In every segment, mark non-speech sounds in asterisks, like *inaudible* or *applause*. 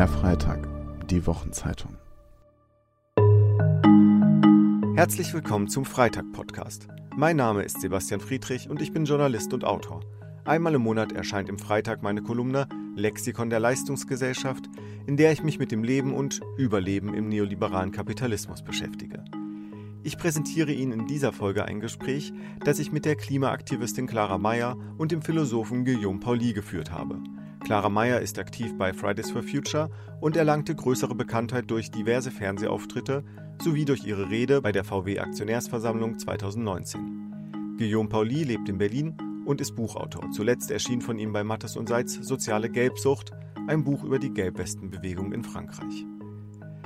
Der Freitag, die Wochenzeitung. Herzlich willkommen zum Freitag-Podcast. Mein Name ist Sebastian Friedrich und ich bin Journalist und Autor. Einmal im Monat erscheint im Freitag meine Kolumne Lexikon der Leistungsgesellschaft, in der ich mich mit dem Leben und Überleben im neoliberalen Kapitalismus beschäftige. Ich präsentiere Ihnen in dieser Folge ein Gespräch, das ich mit der Klimaaktivistin Clara Meyer und dem Philosophen Guillaume Pauli geführt habe. Clara Meyer ist aktiv bei Fridays for Future und erlangte größere Bekanntheit durch diverse Fernsehauftritte sowie durch ihre Rede bei der VW Aktionärsversammlung 2019. Guillaume Pauli lebt in Berlin und ist Buchautor. Zuletzt erschien von ihm bei Mattes und Seitz Soziale Gelbsucht, ein Buch über die Gelbwestenbewegung in Frankreich.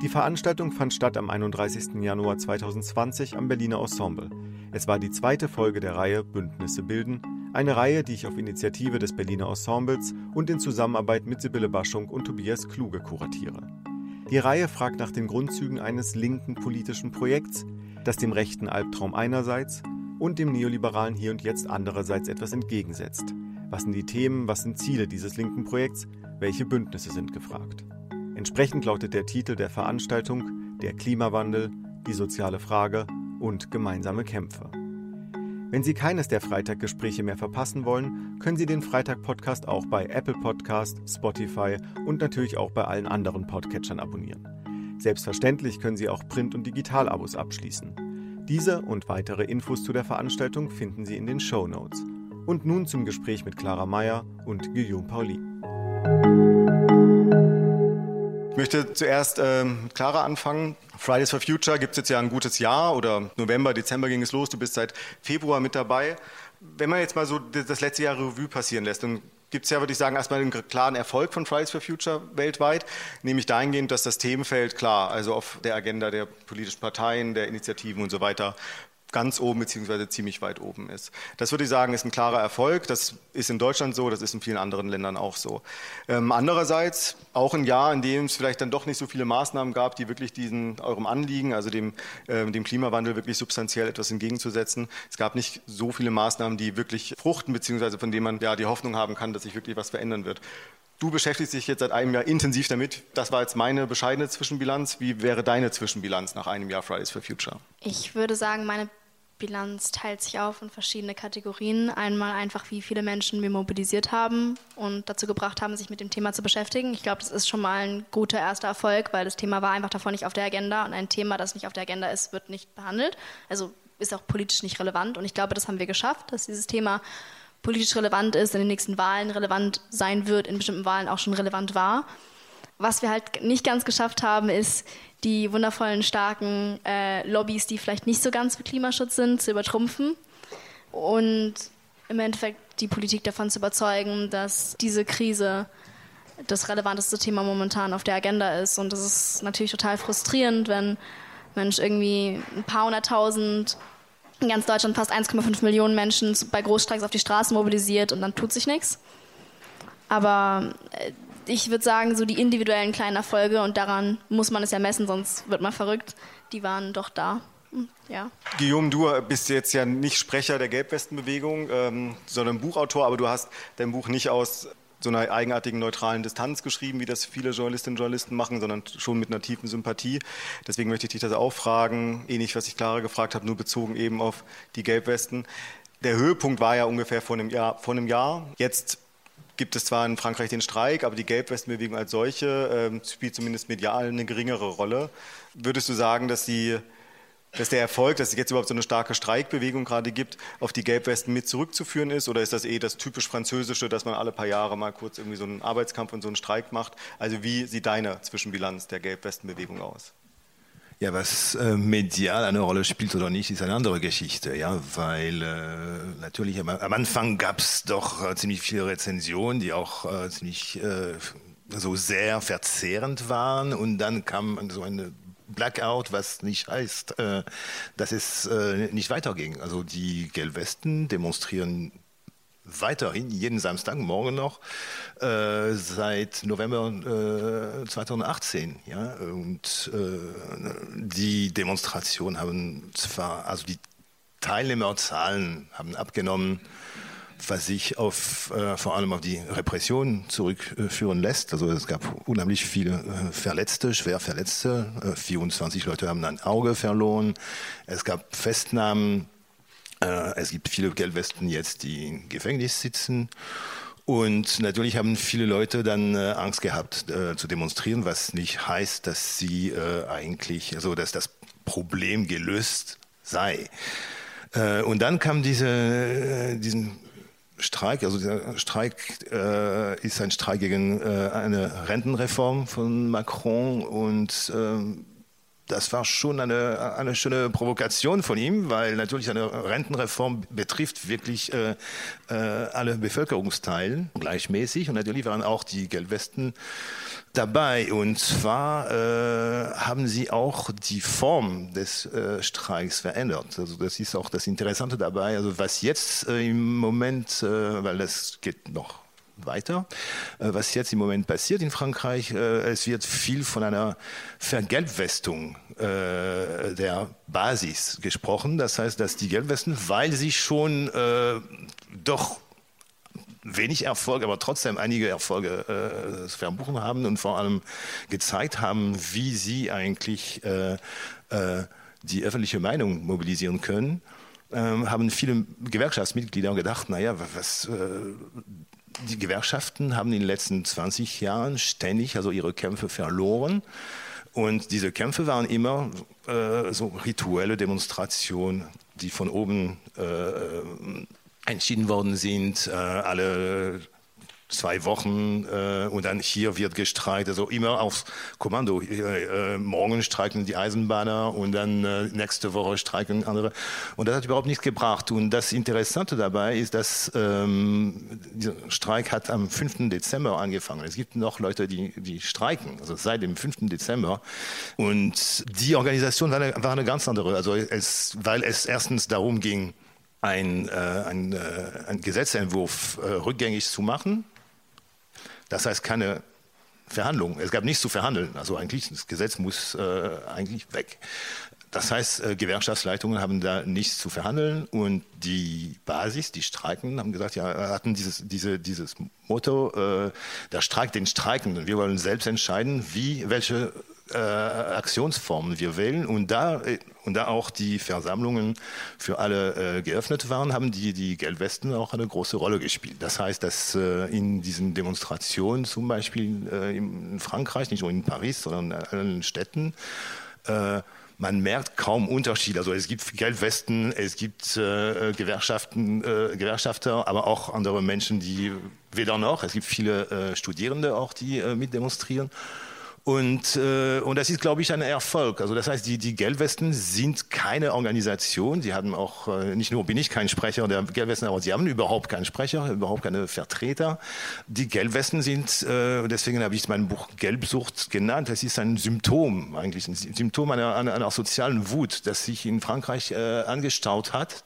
Die Veranstaltung fand statt am 31. Januar 2020 am Berliner Ensemble. Es war die zweite Folge der Reihe Bündnisse bilden, eine Reihe, die ich auf Initiative des Berliner Ensembles und in Zusammenarbeit mit Sibylle Baschung und Tobias Kluge kuratiere. Die Reihe fragt nach den Grundzügen eines linken politischen Projekts, das dem rechten Albtraum einerseits und dem neoliberalen Hier und Jetzt andererseits etwas entgegensetzt. Was sind die Themen, was sind Ziele dieses linken Projekts, welche Bündnisse sind gefragt? Entsprechend lautet der Titel der Veranstaltung Der Klimawandel, die soziale Frage und gemeinsame Kämpfe. Wenn Sie keines der Freitaggespräche mehr verpassen wollen, können Sie den Freitag-Podcast auch bei Apple Podcast, Spotify und natürlich auch bei allen anderen Podcatchern abonnieren. Selbstverständlich können Sie auch Print- und Digital-Abos abschließen. Diese und weitere Infos zu der Veranstaltung finden Sie in den Show Notes. Und nun zum Gespräch mit Clara Meyer und Guillaume Pauli. Ich möchte zuerst ähm, Clara anfangen. Fridays for Future gibt es jetzt ja ein gutes Jahr oder November, Dezember ging es los. Du bist seit Februar mit dabei. Wenn man jetzt mal so das letzte Jahr Revue passieren lässt, dann gibt es ja, würde ich sagen, erstmal einen klaren Erfolg von Fridays for Future weltweit, nämlich dahingehend, dass das Themenfeld klar, also auf der Agenda der politischen Parteien, der Initiativen und so weiter ganz oben beziehungsweise ziemlich weit oben ist. Das würde ich sagen, ist ein klarer Erfolg. Das ist in Deutschland so, das ist in vielen anderen Ländern auch so. Ähm, andererseits auch ein Jahr, in dem es vielleicht dann doch nicht so viele Maßnahmen gab, die wirklich diesen eurem Anliegen, also dem, äh, dem Klimawandel wirklich substanziell etwas entgegenzusetzen. Es gab nicht so viele Maßnahmen, die wirklich fruchten, beziehungsweise von denen man ja die Hoffnung haben kann, dass sich wirklich was verändern wird. Du beschäftigst dich jetzt seit einem Jahr intensiv damit. Das war jetzt meine bescheidene Zwischenbilanz. Wie wäre deine Zwischenbilanz nach einem Jahr Fridays for Future? Ich würde sagen, meine Bilanz teilt sich auf in verschiedene Kategorien. Einmal einfach, wie viele Menschen wir mobilisiert haben und dazu gebracht haben, sich mit dem Thema zu beschäftigen. Ich glaube, das ist schon mal ein guter erster Erfolg, weil das Thema war einfach davor nicht auf der Agenda und ein Thema, das nicht auf der Agenda ist, wird nicht behandelt. Also ist auch politisch nicht relevant und ich glaube, das haben wir geschafft, dass dieses Thema politisch relevant ist, in den nächsten Wahlen relevant sein wird, in bestimmten Wahlen auch schon relevant war. Was wir halt nicht ganz geschafft haben, ist, die wundervollen, starken äh, Lobbys, die vielleicht nicht so ganz für Klimaschutz sind, zu übertrumpfen und im Endeffekt die Politik davon zu überzeugen, dass diese Krise das relevanteste Thema momentan auf der Agenda ist. Und das ist natürlich total frustrierend, wenn Mensch irgendwie ein paar hunderttausend, in ganz Deutschland fast 1,5 Millionen Menschen bei Großstreiks auf die Straßen mobilisiert und dann tut sich nichts. Aber äh, ich würde sagen, so die individuellen kleinen Erfolge und daran muss man es ja messen, sonst wird man verrückt, die waren doch da. Hm, ja. Guillaume, du bist jetzt ja nicht Sprecher der Gelbwestenbewegung, ähm, sondern Buchautor, aber du hast dein Buch nicht aus so einer eigenartigen neutralen Distanz geschrieben, wie das viele Journalistinnen und Journalisten machen, sondern schon mit einer tiefen Sympathie. Deswegen möchte ich dich das auch fragen, ähnlich was ich Clara gefragt habe, nur bezogen eben auf die Gelbwesten. Der Höhepunkt war ja ungefähr vor einem Jahr. Vor einem Jahr. Jetzt gibt es zwar in Frankreich den Streik, aber die Gelbwestenbewegung als solche äh, spielt zumindest medial eine geringere Rolle. Würdest du sagen, dass, die, dass der Erfolg, dass es jetzt überhaupt so eine starke Streikbewegung gerade gibt, auf die Gelbwesten mit zurückzuführen ist? Oder ist das eh das typisch Französische, dass man alle paar Jahre mal kurz irgendwie so einen Arbeitskampf und so einen Streik macht? Also wie sieht deine Zwischenbilanz der Gelbwestenbewegung aus? Ja, was äh, medial eine Rolle spielt oder nicht, ist eine andere Geschichte, ja, weil äh, natürlich am, Anfang gab es doch äh, ziemlich viele Rezensionen, die auch äh, ziemlich so sehr verzehrend waren und dann kam so eine Blackout, was nicht heißt, dass es nicht weiterging. Also die Gelbwesten demonstrieren weiterhin jeden Samstagmorgen noch äh, seit November äh, 2018. Ja? Und äh, die Demonstrationen haben zwar, also die Teilnehmerzahlen haben abgenommen, was sich auf, äh, vor allem auf die Repression zurückführen lässt. Also es gab unheimlich viele äh, Verletzte, schwer Verletzte. Äh, 24 Leute haben ein Auge verloren. Es gab Festnahmen. Äh, es gibt viele Gelbwesten jetzt, die im Gefängnis sitzen. Und natürlich haben viele Leute dann äh, Angst gehabt äh, zu demonstrieren, was nicht heißt, dass sie äh, eigentlich, also dass das Problem gelöst sei. Äh, und dann kam diese, äh, diesen Streik, also der Streik ist ein Streik gegen eine Rentenreform von Macron und ähm, das war schon eine, eine schöne Provokation von ihm, weil natürlich eine Rentenreform betrifft wirklich äh, äh, alle Bevölkerungsteile gleichmäßig und natürlich waren auch die Gelbwesten dabei. Und zwar äh, haben sie auch die Form des äh, Streiks verändert. Also das ist auch das Interessante dabei. Also was jetzt äh, im Moment, äh, weil das geht noch weiter. Äh, was jetzt im Moment passiert in Frankreich, äh, es wird viel von einer Vergelbwestung äh, der Basis gesprochen. Das heißt, dass die Gelbwesten, weil sie schon doch wenig Erfolg, aber trotzdem einige Erfolge äh, verbuchen haben und vor allem gezeigt haben, wie sie eigentlich äh, äh, die öffentliche Meinung mobilisieren können, ähm, haben viele Gewerkschaftsmitglieder gedacht, naja, was, die Gewerkschaften haben in den letzten 20 Jahren ständig also ihre Kämpfe verloren. Und diese Kämpfe waren immer äh, so rituelle Demonstrationen, die von oben äh, entschieden worden sind. Äh, alle zwei Wochen äh, und dann hier wird gestreikt, also immer aufs Kommando. Äh, äh, morgen streiken die Eisenbahner und dann äh, nächste Woche streiken andere. Und das hat überhaupt nichts gebracht. Und das Interessante dabei ist, dass ähm, dieser Streik hat am 5. Dezember angefangen. Es gibt noch Leute, die, die streiken, also seit dem 5. Dezember. Und die Organisation war eine, war eine ganz andere, also es, weil es erstens darum ging, ein, äh, ein, äh, ein Gesetzentwurf äh, rückgängig zu machen, das heißt keine Verhandlungen. Es gab nichts zu verhandeln. Also eigentlich, das Gesetz muss äh, eigentlich weg. Das heißt, äh, Gewerkschaftsleitungen haben da nichts zu verhandeln und die Basis, die Streiken, haben gesagt, ja, hatten dieses, diese, dieses Motto, äh, der Streik den Streikenden. Wir wollen selbst entscheiden, wie, welche äh, Aktionsformen wir wählen. Und da, äh, und da auch die Versammlungen für alle äh, geöffnet waren, haben die, die Gelbwesten auch eine große Rolle gespielt. Das heißt, dass äh, in diesen Demonstrationen, zum Beispiel äh, in Frankreich, nicht nur in Paris, sondern in allen Städten, äh, man merkt kaum Unterschied. Also es gibt Gelbwesten, es gibt äh, Gewerkschaften, äh, Gewerkschafter, aber auch andere Menschen, die weder noch. Es gibt viele äh, Studierende auch, die äh, mitdemonstrieren. Und, äh, und das ist, glaube ich, ein Erfolg. Also das heißt, die, die Gelbwesten sind keine Organisation. Sie haben auch, äh, nicht nur bin ich kein Sprecher der Gelbwesten, aber sie haben überhaupt keinen Sprecher, überhaupt keine Vertreter. Die Gelbwesten sind, äh, deswegen habe ich mein Buch Gelbsucht genannt, das ist ein Symptom, eigentlich ein Symptom einer, einer, einer sozialen Wut, das sich in Frankreich äh, angestaut hat.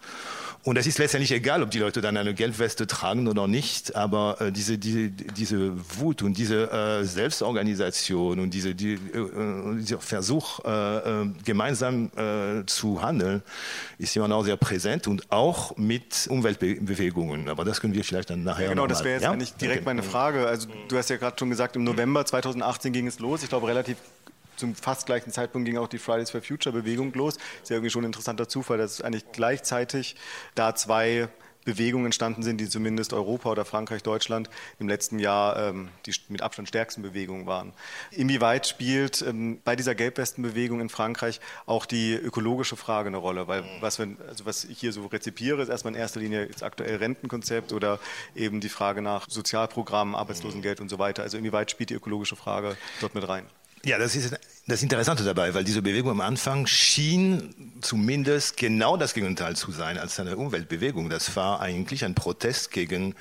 Und es ist letztendlich egal, ob die Leute dann eine Gelbweste tragen oder nicht, aber äh, diese, diese, diese Wut und diese äh, Selbstorganisation und diese, die, äh, dieser Versuch, äh, äh, gemeinsam äh, zu handeln, ist immer noch sehr präsent und auch mit Umweltbewegungen. Aber das können wir vielleicht dann nachher ja, Genau, das wäre jetzt ja? eigentlich direkt okay. meine Frage. Also du hast ja gerade schon gesagt, im November 2018 ging es los. Ich glaube, relativ zum fast gleichen Zeitpunkt ging auch die Fridays for Future Bewegung los. Ist ja irgendwie schon ein interessanter Zufall, dass eigentlich gleichzeitig da zwei Bewegungen entstanden sind, die zumindest Europa oder Frankreich, Deutschland im letzten Jahr ähm, die mit Abstand stärksten Bewegungen waren. Inwieweit spielt ähm, bei dieser Gelbwestenbewegung in Frankreich auch die ökologische Frage eine Rolle? Weil was, wenn, also was ich hier so rezipiere, ist erstmal in erster Linie das aktuelle Rentenkonzept oder eben die Frage nach Sozialprogrammen, Arbeitslosengeld und so weiter. Also inwieweit spielt die ökologische Frage dort mit rein? Ja, das ist das Interessante dabei, weil diese Bewegung am Anfang schien zumindest genau das Gegenteil zu sein als eine Umweltbewegung. Das war eigentlich ein Protest gegen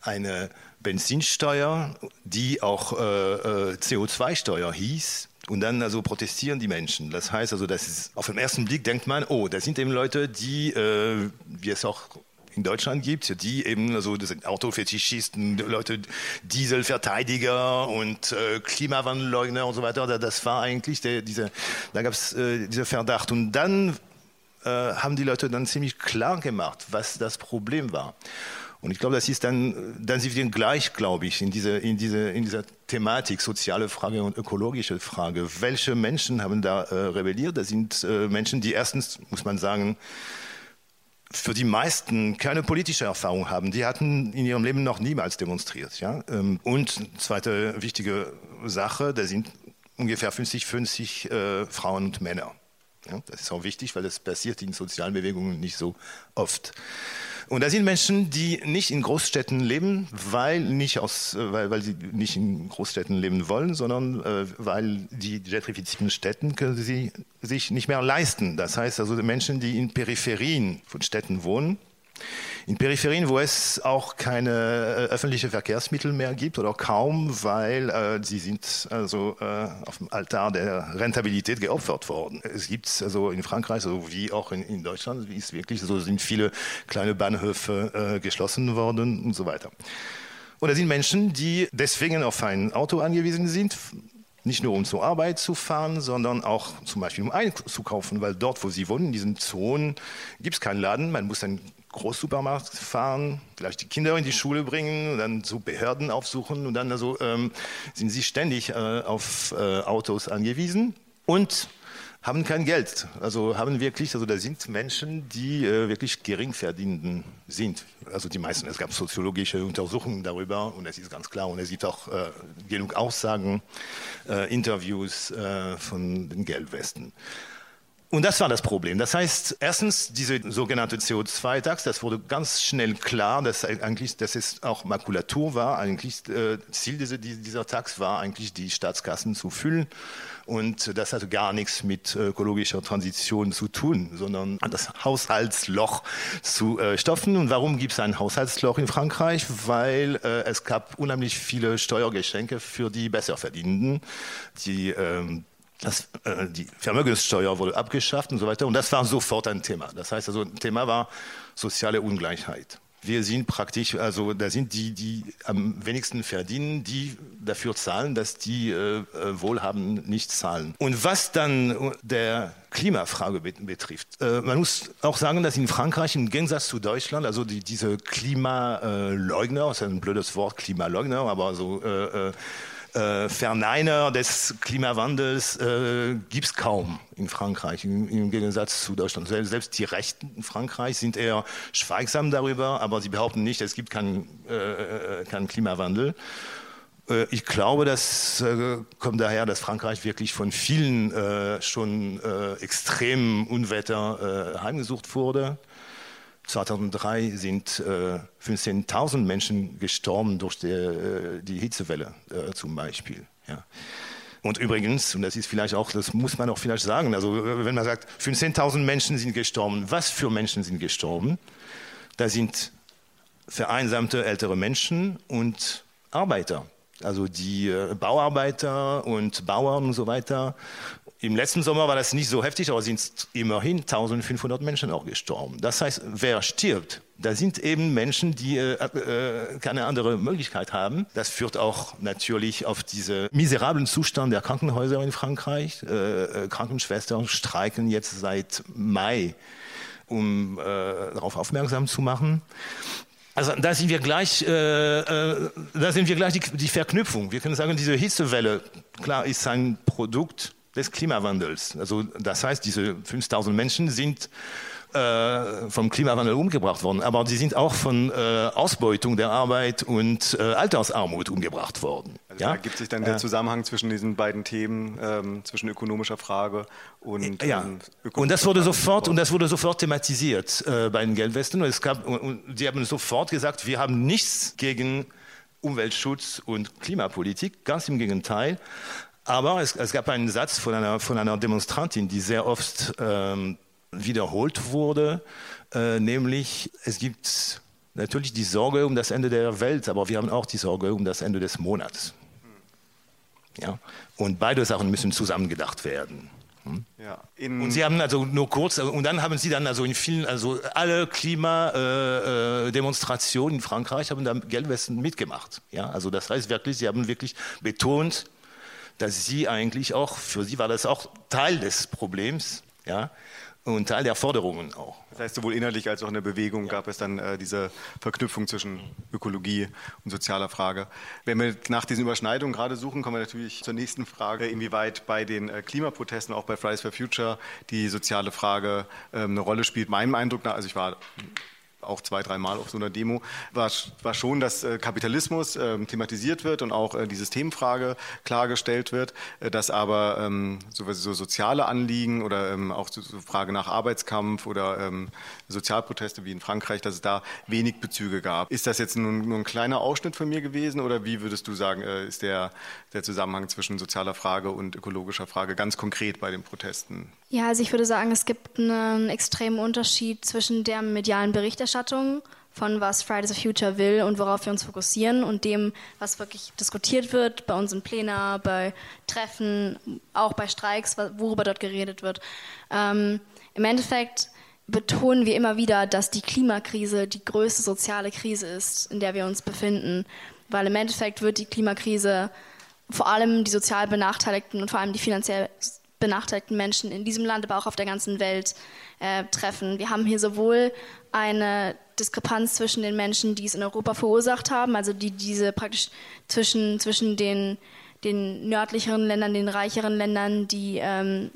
eine Benzinsteuer, die auch äh, äh CO2-Steuer hieß. Und dann also protestieren die Menschen. Das heißt also, das ist, auf den ersten Blick denkt man, oh, das sind eben Leute, die, äh, wie es auch in Deutschland gibt, die eben, also das sind Autofetischisten, Leute, Dieselverteidiger und äh, Klimawandelleugner und so weiter. Das war eigentlich der, diese, da gab es äh, dieser Verdacht. Und dann äh, haben die Leute dann ziemlich klar gemacht, was das Problem war. Und ich glaube, das ist dann, dann sind wir gleich, glaube ich, in, diese, in, diese, in dieser Thematik, soziale Frage und ökologische Frage. Welche Menschen haben da äh, rebelliert? Das sind äh, Menschen, die erstens, muss man sagen, für die meisten keine politische Erfahrung haben. Die hatten in ihrem Leben noch niemals demonstriert. Ja? Ähm, und zweite wichtige Sache, da sind ungefähr 50-50 äh, Frauen und Männer. Ja? Das ist auch wichtig, weil das passiert in sozialen Bewegungen nicht so oft. Und da sind Menschen, die nicht in Großstädten leben, weil, nicht aus, äh, weil, weil sie nicht in Großstädten leben wollen, sondern äh, weil die gentrifizierten Städten können sie sich nicht mehr leisten. Das heißt also Menschen, die in Peripherien von Städten wohnen, in Peripherien, wo es auch keine äh, öffentlichen Verkehrsmittel mehr gibt oder kaum, weil äh, sie sind also äh, auf dem Altar der Rentabilität geopfert worden. Es gibt also in Frankreich, so wie auch in, in Deutschland, wie es wirklich so sind viele kleine Bahnhöfe äh, geschlossen worden und so weiter. Und da sind Menschen, die deswegen auf ein Auto angewiesen sind, nicht nur um zur Arbeit zu fahren, sondern auch zum Beispiel um einzukaufen, weil dort, wo sie wohnen, in diesen Zonen, gibt es keinen Laden, man muss dann Großsupermarkt fahren, vielleicht die Kinder in die Schule bringen dann so Behörden aufsuchen und dann also, ähm, sind sie ständig äh, auf äh, Autos angewiesen und haben kein Geld. Also haben wirklich, also da sind Menschen, die äh, wirklich geringverdienend sind. Also die meisten, es gab soziologische Untersuchungen darüber und es ist ganz klar und es gibt auch äh, genug Aussagen, äh, Interviews äh, von den Geldwesten. Und das war das Problem. Das heißt, erstens, diese sogenannte CO2-Tax, das wurde ganz schnell klar, dass eigentlich, dass es auch Makulatur war. Eigentlich, äh, Ziel dieser, dieser Tax war eigentlich, die Staatskassen zu füllen. Und das hatte gar nichts mit ökologischer Transition zu tun, sondern das Haushaltsloch zu äh, stopfen. Und warum gibt es ein Haushaltsloch in Frankreich? Weil äh, es gab unheimlich viele Steuergeschenke für die Besserverdienenden, die ähm, das, äh, die Vermögenssteuer wurde abgeschafft und so weiter. Und das war sofort ein Thema. Das heißt also, ein Thema war soziale Ungleichheit. Wir sind praktisch, also da sind die, die am wenigsten verdienen, die dafür zahlen, dass die äh, äh Wohlhabenden nicht zahlen. Und was dann der Klimafrage betrifft, äh, man muss auch sagen, dass in Frankreich im Gegensatz zu Deutschland, also die, diese Klimaleugner, das ist ein blödes Wort, Klimaleugner, aber so äh, äh Verneiner des Klimawandels äh, gibt es kaum in Frankreich, im, im, Gegensatz zu Deutschland. Selbst die Rechten in Frankreich sind eher schweigsam darüber, aber sie behaupten nicht, es gibt keinen äh, äh kein Klimawandel. Äh, ich glaube, das äh, kommt daher, dass Frankreich wirklich von vielen schon extremen Unwetter heimgesucht wurde. 2003 sind äh, 15.000 Menschen gestorben durch die, äh, die Hitzewelle äh, zum Beispiel. Ja. Und übrigens, und das ist vielleicht auch, das muss man auch vielleicht sagen, also wenn man sagt, 15.000 Menschen sind gestorben, was für Menschen sind gestorben? Da sind vereinsamte ältere Menschen und Arbeiter, also die äh, Bauarbeiter und Bauern und so weiter im letzten Sommer war das nicht so heftig, aber sind immerhin 1500 Menschen auch gestorben. Das heißt, wer stirbt, da sind eben Menschen, die äh, äh, keine andere Möglichkeit haben. Das führt auch natürlich auf diesen miserablen Zustand der Krankenhäuser in Frankreich. Äh, äh Krankenschwestern streiken jetzt seit Mai, um äh, darauf aufmerksam zu machen. Also da sind wir gleich, äh, äh, da sind wir gleich die, die Verknüpfung. Wir können sagen, diese Hitzewelle, klar, ist ein Produkt des Klimawandels. Also das heißt, diese 5000 Menschen sind äh, vom Klimawandel umgebracht worden, aber sie sind auch von äh, Ausbeutung der Arbeit und äh, Altersarmut umgebracht worden. Also ja? Da gibt sich dann der Zusammenhang zwischen diesen beiden Themen, ähm, zwischen ökonomischer Frage und ja. Ähm, und das wurde sofort und das wurde sofort thematisiert äh, bei den Geldwesten und es gab und, und sie haben sofort gesagt, wir haben nichts gegen Umweltschutz und Klimapolitik, ganz im Gegenteil. Aber es, es, gab einen Satz von einer, von einer Demonstrantin, die sehr oft ähm, wiederholt wurde, äh, nämlich es gibt natürlich die Sorge um das Ende der Welt, aber wir haben auch die Sorge um das Ende des Monats. Ja? Und beide Sachen müssen zusammen gedacht werden. Hm? Ja, und Sie haben also nur kurz, und dann haben Sie dann also in vielen, also alle Klimademonstrationen äh, in Frankreich haben da Gelbwesten mitgemacht. Ja, also das heißt wirklich, Sie haben wirklich betont, dass sie eigentlich auch, für sie war das auch Teil des Problems, ja, und Teil der Forderungen auch. Das heißt, sowohl innerlich als auch in der Bewegung gab es dann äh, diese Verknüpfung zwischen Ökologie und sozialer Frage. Wenn wir nach diesen Überschneidungen gerade suchen, kommen wir natürlich zur nächsten Frage, inwieweit bei den äh, Klimaprotesten, auch bei Fridays for Future, die soziale Frage äh, eine Rolle spielt. Meinem Eindruck nach, also ich war auch zwei, dreimal auf so einer Demo, war, war schon, dass äh, Kapitalismus äh, thematisiert wird und auch äh, die Systemfrage klargestellt wird, äh, dass aber ähm, so, so, soziale Anliegen oder ähm, auch so, so, Frage nach Arbeitskampf oder ähm, Sozialproteste wie in Frankreich, dass es da wenig Bezüge gab. Ist das jetzt nur, nur ein kleiner Ausschnitt von mir gewesen oder wie würdest du sagen, äh, ist der, der Zusammenhang zwischen sozialer Frage und ökologischer Frage ganz konkret bei den Protesten? Ja, also ich würde sagen, es gibt einen extremen Unterschied zwischen der medialen Berichterstattung von was Fridays for Future will und worauf wir uns fokussieren und dem, was wirklich diskutiert wird bei uns in Plänen, bei Treffen, auch bei Streiks, worüber dort geredet wird. Ähm, Im Endeffekt betonen wir immer wieder, dass die Klimakrise die größte soziale Krise ist, in der wir uns befinden, weil im Endeffekt wird die Klimakrise vor allem die sozial Benachteiligten und vor allem die finanziell benachteiligten Menschen in diesem Land, aber auch auf der ganzen Welt äh, treffen. Wir haben hier sowohl eine Diskrepanz zwischen den Menschen, die es in Europa verursacht haben, also die diese praktisch zwischen, zwischen den, den nördlicheren Ländern, den reicheren Ländern, die ähm,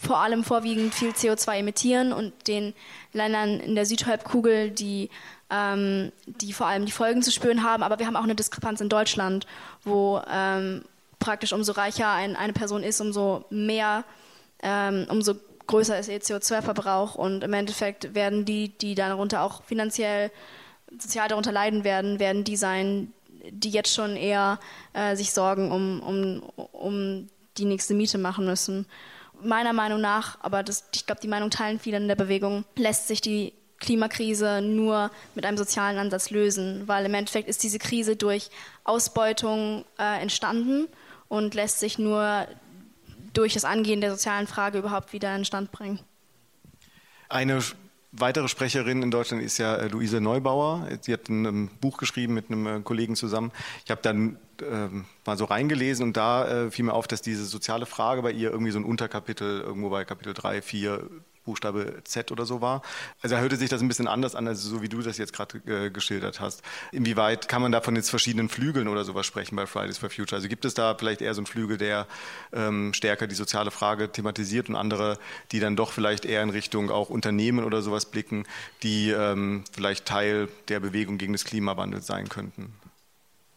vor allem vorwiegend viel CO2 emittieren und den Ländern in der Südhalbkugel, die, ähm, die vor allem die Folgen zu spüren haben. Aber wir haben auch eine Diskrepanz in Deutschland, wo ähm, praktisch umso reicher ein, eine Person ist, umso mehr, ähm, umso größer ist ihr CO2-Verbrauch und im Endeffekt werden die, die darunter auch finanziell, sozial darunter leiden werden, werden die sein, die jetzt schon eher äh, sich Sorgen um, um, um die nächste Miete machen müssen. Meiner Meinung nach, aber das, ich glaube, die Meinung teilen viele in der Bewegung, lässt sich die Klimakrise nur mit einem sozialen Ansatz lösen, weil im Endeffekt ist diese Krise durch Ausbeutung äh, entstanden und lässt sich nur durch das Angehen der sozialen Frage überhaupt wieder in Stand bringen. Eine weitere Sprecherin in Deutschland ist ja äh, Luise Neubauer. Sie hat ein Buch geschrieben mit einem äh, Kollegen zusammen. Ich habe dann ähm, mal so reingelesen und da äh, fiel mir auf, dass diese soziale Frage bei ihr irgendwie so ein Unterkapitel irgendwo bei Kapitel 3, 4 Buchstabe Z oder so war. Also hörte sich das ein bisschen anders an, als so wie du das jetzt gerade äh, geschildert hast. Inwieweit kann man da von jetzt verschiedenen Flügeln oder sowas sprechen bei Fridays for Future? Also gibt es da vielleicht eher so einen Flügel, der ähm, stärker die soziale Frage thematisiert und andere, die dann doch vielleicht eher in Richtung auch Unternehmen oder sowas blicken, die ähm, vielleicht Teil der Bewegung gegen das Klimawandel sein könnten?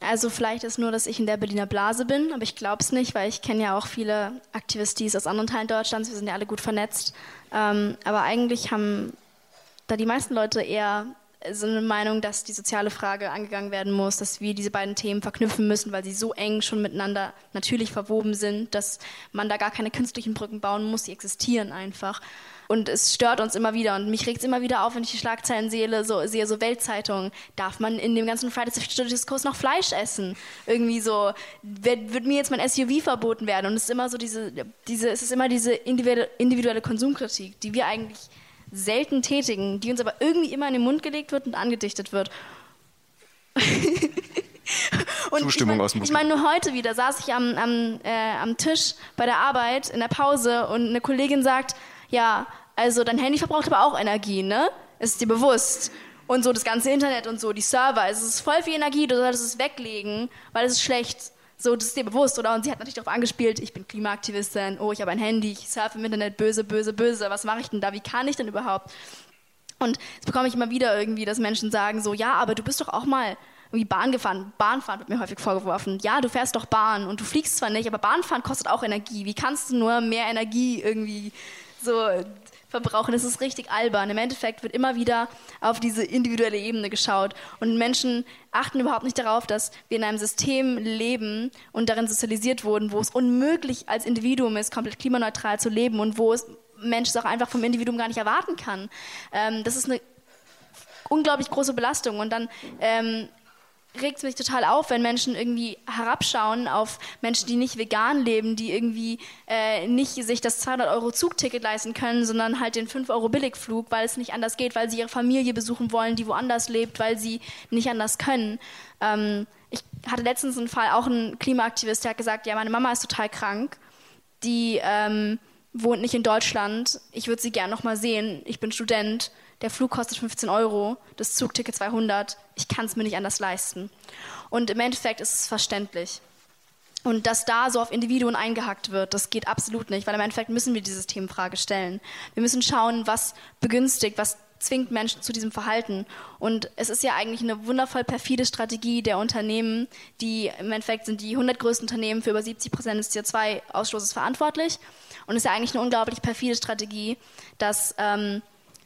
Also vielleicht ist nur, dass ich in der Berliner Blase bin, aber ich glaube es nicht, weil ich kenne ja auch viele Aktivistis aus anderen Teilen Deutschlands. Wir sind ja alle gut vernetzt. Ähm, aber eigentlich haben da die meisten Leute eher so eine Meinung, dass die soziale Frage angegangen werden muss, dass wir diese beiden Themen verknüpfen müssen, weil sie so eng schon miteinander natürlich verwoben sind, dass man da gar keine künstlichen Brücken bauen muss, sie existieren einfach. Und es stört uns immer wieder und mich regt es immer wieder auf, wenn ich die Schlagzeilen sehe, so, sehe, so Weltzeitungen. Darf man in dem ganzen Fridays for Future Diskurs noch Fleisch essen? Irgendwie so, wird, wird, mir jetzt mein SUV verboten werden? Und es ist immer so diese, diese, es ist immer diese individuelle, Konsumkritik, die wir eigentlich selten tätigen, die uns aber irgendwie immer in den Mund gelegt wird und angedichtet wird. *laughs* und Zustimmung ich mein, aus dem Ich meine, nur heute wieder saß ich am, am, äh, am Tisch bei der Arbeit in der Pause und eine Kollegin sagt, ja, also dein Handy verbraucht aber auch Energie, ne? Ist dir bewusst? Und so das ganze Internet und so, die Server, also es ist voll viel Energie, du solltest es weglegen, weil es ist schlecht. So, das ist dir bewusst, oder? Und sie hat natürlich darauf angespielt, ich bin Klimaaktivistin, oh, ich habe ein Handy, ich surfe im Internet, böse, böse, böse, was mache ich denn da, wie kann ich denn überhaupt? Und jetzt bekomme ich immer wieder irgendwie, dass Menschen sagen so, ja, aber du bist doch auch mal irgendwie Bahn gefahren. Bahnfahren wird mir häufig vorgeworfen. Ja, du fährst doch Bahn und du fliegst zwar nicht, aber Bahnfahren kostet auch Energie. Wie kannst du nur mehr Energie irgendwie so verbrauchen. Das ist richtig albern. Im Endeffekt wird immer wieder auf diese individuelle Ebene geschaut. Und Menschen achten überhaupt nicht darauf, dass wir in einem System leben und darin sozialisiert wurden, wo es unmöglich als Individuum ist, komplett klimaneutral zu leben und wo es Mensch es auch einfach vom Individuum gar nicht erwarten kann. Ähm, das ist eine unglaublich große Belastung. Und dann ähm, regt es mich total auf, wenn Menschen irgendwie herabschauen auf Menschen, die nicht vegan leben, die irgendwie äh, nicht sich das 200 Euro Zugticket leisten können, sondern halt den 5 Euro Billigflug, weil es nicht anders geht, weil sie ihre Familie besuchen wollen, die woanders lebt, weil sie nicht anders können. Ähm, ich hatte letztens einen Fall, auch ein Klimaaktivist, der hat gesagt, ja, meine Mama ist total krank, die ähm, wohnt nicht in Deutschland. Ich würde sie gern noch mal sehen. Ich bin Student. Der Flug kostet 15 Euro, das Zugticket 200. Ich kann es mir nicht anders leisten. Und im Endeffekt ist es verständlich. Und dass da so auf Individuen eingehackt wird, das geht absolut nicht, weil im Endeffekt müssen wir die Systemfrage stellen. Wir müssen schauen, was begünstigt, was zwingt Menschen zu diesem Verhalten. Und es ist ja eigentlich eine wundervoll perfide Strategie der Unternehmen, die im Endeffekt sind die 100 größten Unternehmen für über 70 Prozent des CO2-Ausstoßes verantwortlich. Und es ist ja eigentlich eine unglaublich perfide Strategie, dass, ähm,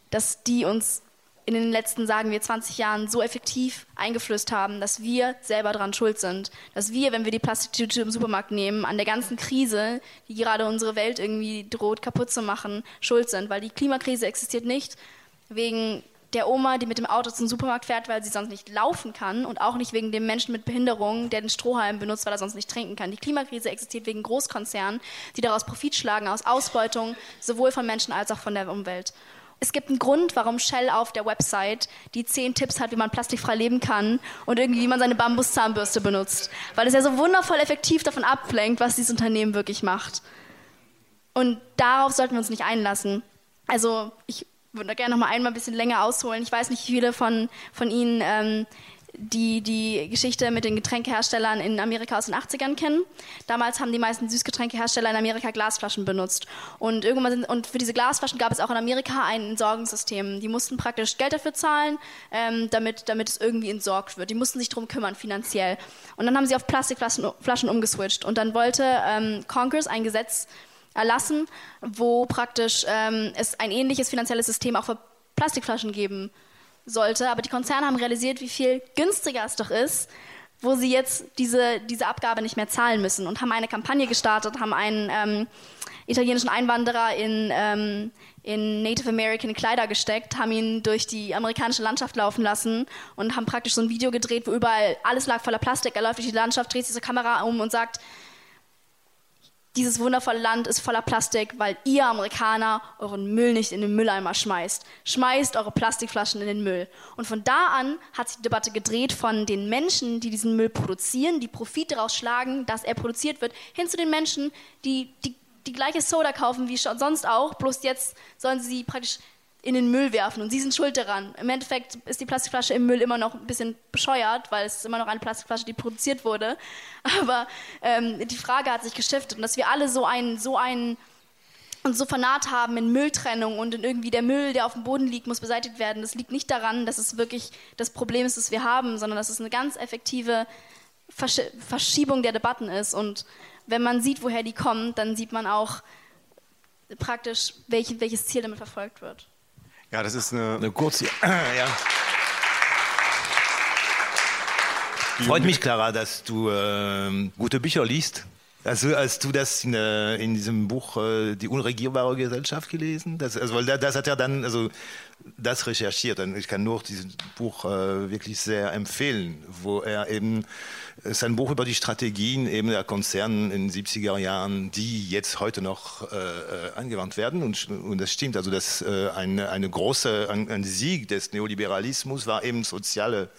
dass die uns in den letzten, sagen wir, 20 Jahren so effektiv eingeflößt haben, dass wir selber daran schuld sind. Dass wir, wenn wir die Plastiktüte im Supermarkt nehmen, an der ganzen Krise, die gerade unsere Welt irgendwie droht kaputt zu machen, schuld sind. Weil die Klimakrise existiert nicht wegen der Oma, die mit dem Auto zum Supermarkt fährt, weil sie sonst nicht laufen kann und auch nicht wegen dem Menschen mit Behinderung, der den Strohhalm benutzt, weil er sonst nicht trinken kann. Die Klimakrise existiert wegen Großkonzernen, die daraus Profit schlagen, aus Ausbeutung sowohl von Menschen als auch von der Umwelt. Es gibt einen Grund, warum Shell auf der Website die zehn Tipps hat, wie man plastikfrei leben kann und irgendwie, wie man seine Bambuszahnbürste benutzt. Weil es ja so wundervoll effektiv davon ablenkt, was dieses Unternehmen wirklich macht. Und darauf sollten wir uns nicht einlassen. Also ich würde gerne noch mal einmal ein bisschen länger ausholen. Ich weiß nicht, wie viele von, von Ihnen ähm, die die Geschichte mit den Getränkeherstellern in Amerika aus den 80ern kennen. Damals haben die meisten Süßgetränkehersteller in Amerika Glasflaschen benutzt. Und, irgendwann sind, und für diese Glasflaschen gab es auch in Amerika ein Entsorgungssystem. Die mussten praktisch Geld dafür zahlen, ähm, damit, damit es irgendwie entsorgt wird. Die mussten sich darum kümmern, finanziell. Und dann haben sie auf Plastikflaschen Flaschen umgeswitcht. Und dann wollte ähm, Congress ein Gesetz erlassen, wo praktisch ähm, es ein ähnliches finanzielles System auch für Plastikflaschen geben sollte. Aber die Konzerne haben realisiert, wie viel günstiger es doch ist, wo sie jetzt diese, diese Abgabe nicht mehr zahlen müssen und haben eine Kampagne gestartet, haben einen ähm, italienischen Einwanderer in, ähm, in Native American Kleider gesteckt, haben ihn durch die amerikanische Landschaft laufen lassen und haben praktisch so ein Video gedreht, wo überall alles lag voller Plastik. Er läuft durch die Landschaft, dreht sich zur Kamera um und sagt, dieses wundervolle Land ist voller Plastik, weil ihr Amerikaner euren Müll nicht in den Mülleimer schmeißt. Schmeißt eure Plastikflaschen in den Müll. Und von da an hat sich die Debatte gedreht von den Menschen, die diesen Müll produzieren, die Profit daraus schlagen, dass er produziert wird, hin zu den Menschen, die die, die gleiche Soda kaufen wie sonst auch, bloß jetzt sollen sie praktisch in den Müll werfen und sie sind schuld daran. Im Endeffekt ist die Plastikflasche im Müll immer noch ein bisschen bescheuert, weil es ist immer noch eine Plastikflasche, die produziert wurde. *laughs* Aber ähm, die Frage hat sich geschiftet und dass wir alle so einen, so einen uns so vernaht haben in Mülltrennung und in irgendwie der Müll, der auf dem Boden liegt, muss beseitigt werden. Das liegt nicht daran, dass es wirklich das Problem ist, das wir haben, sondern dass es eine ganz effektive Versch Verschiebung der Debatten ist. Und wenn man sieht, woher die kommen, dann sieht man auch praktisch, welch, welches Ziel damit verfolgt wird. Ja, das ist eine, eine kurze. *clears throat* ja. Freut mich, Clara, dass du äh, gute Bücher liest. Also, als du das in, äh, in diesem Buch äh, Die unregierbare Gesellschaft gelesen, das, also, das hat er dann, also das recherchiert. Und ich kann nur dieses Buch äh, wirklich sehr empfehlen, wo er eben es ist ein Buch über die Strategien eben der Konzerne in den 70er Jahren, die jetzt heute noch äh, angewandt werden. Und, und das stimmt, also das äh, eine, eine große, ein, ein Sieg des Neoliberalismus war eben soziale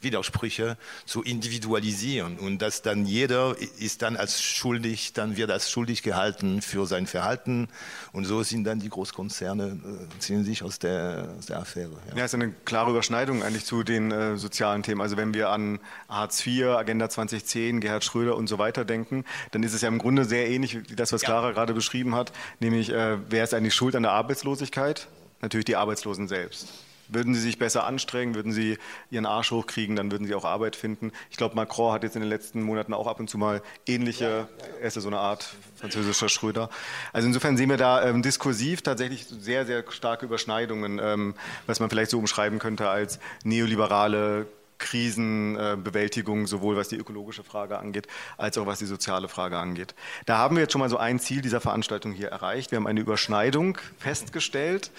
Widersprüche zu individualisieren und dass dann jeder ist dann als schuldig, dann wird als schuldig gehalten für sein Verhalten und so sind dann die Großkonzerne äh, ziehen sich aus der, aus der Affäre. Ja. ja, ist eine klare Überschneidung eigentlich zu den äh, sozialen Themen. Also wenn wir an Hartz IV, Agenda 2010, Gerhard Schröder und so weiter denken, dann ist es ja im Grunde sehr ähnlich wie das, was Clara ja. gerade beschrieben hat, nämlich äh, wer ist eigentlich schuld an der Arbeitslosigkeit? Natürlich die Arbeitslosen selbst. Würden sie sich besser anstrengen, würden sie ihren Arsch hochkriegen, dann würden sie auch Arbeit finden. Ich glaube, Macron hat jetzt in den letzten Monaten auch ab und zu mal ähnliche, er ist ja so eine Art französischer Schröder. Also insofern sehen wir da ähm, diskursiv tatsächlich sehr, sehr starke Überschneidungen, ähm, was man vielleicht so umschreiben könnte als neoliberale Krisenbewältigung, sowohl was die ökologische Frage angeht, als auch was die soziale Frage angeht. Da haben wir jetzt schon mal so ein Ziel dieser Veranstaltung hier erreicht. Wir haben eine Überschneidung festgestellt.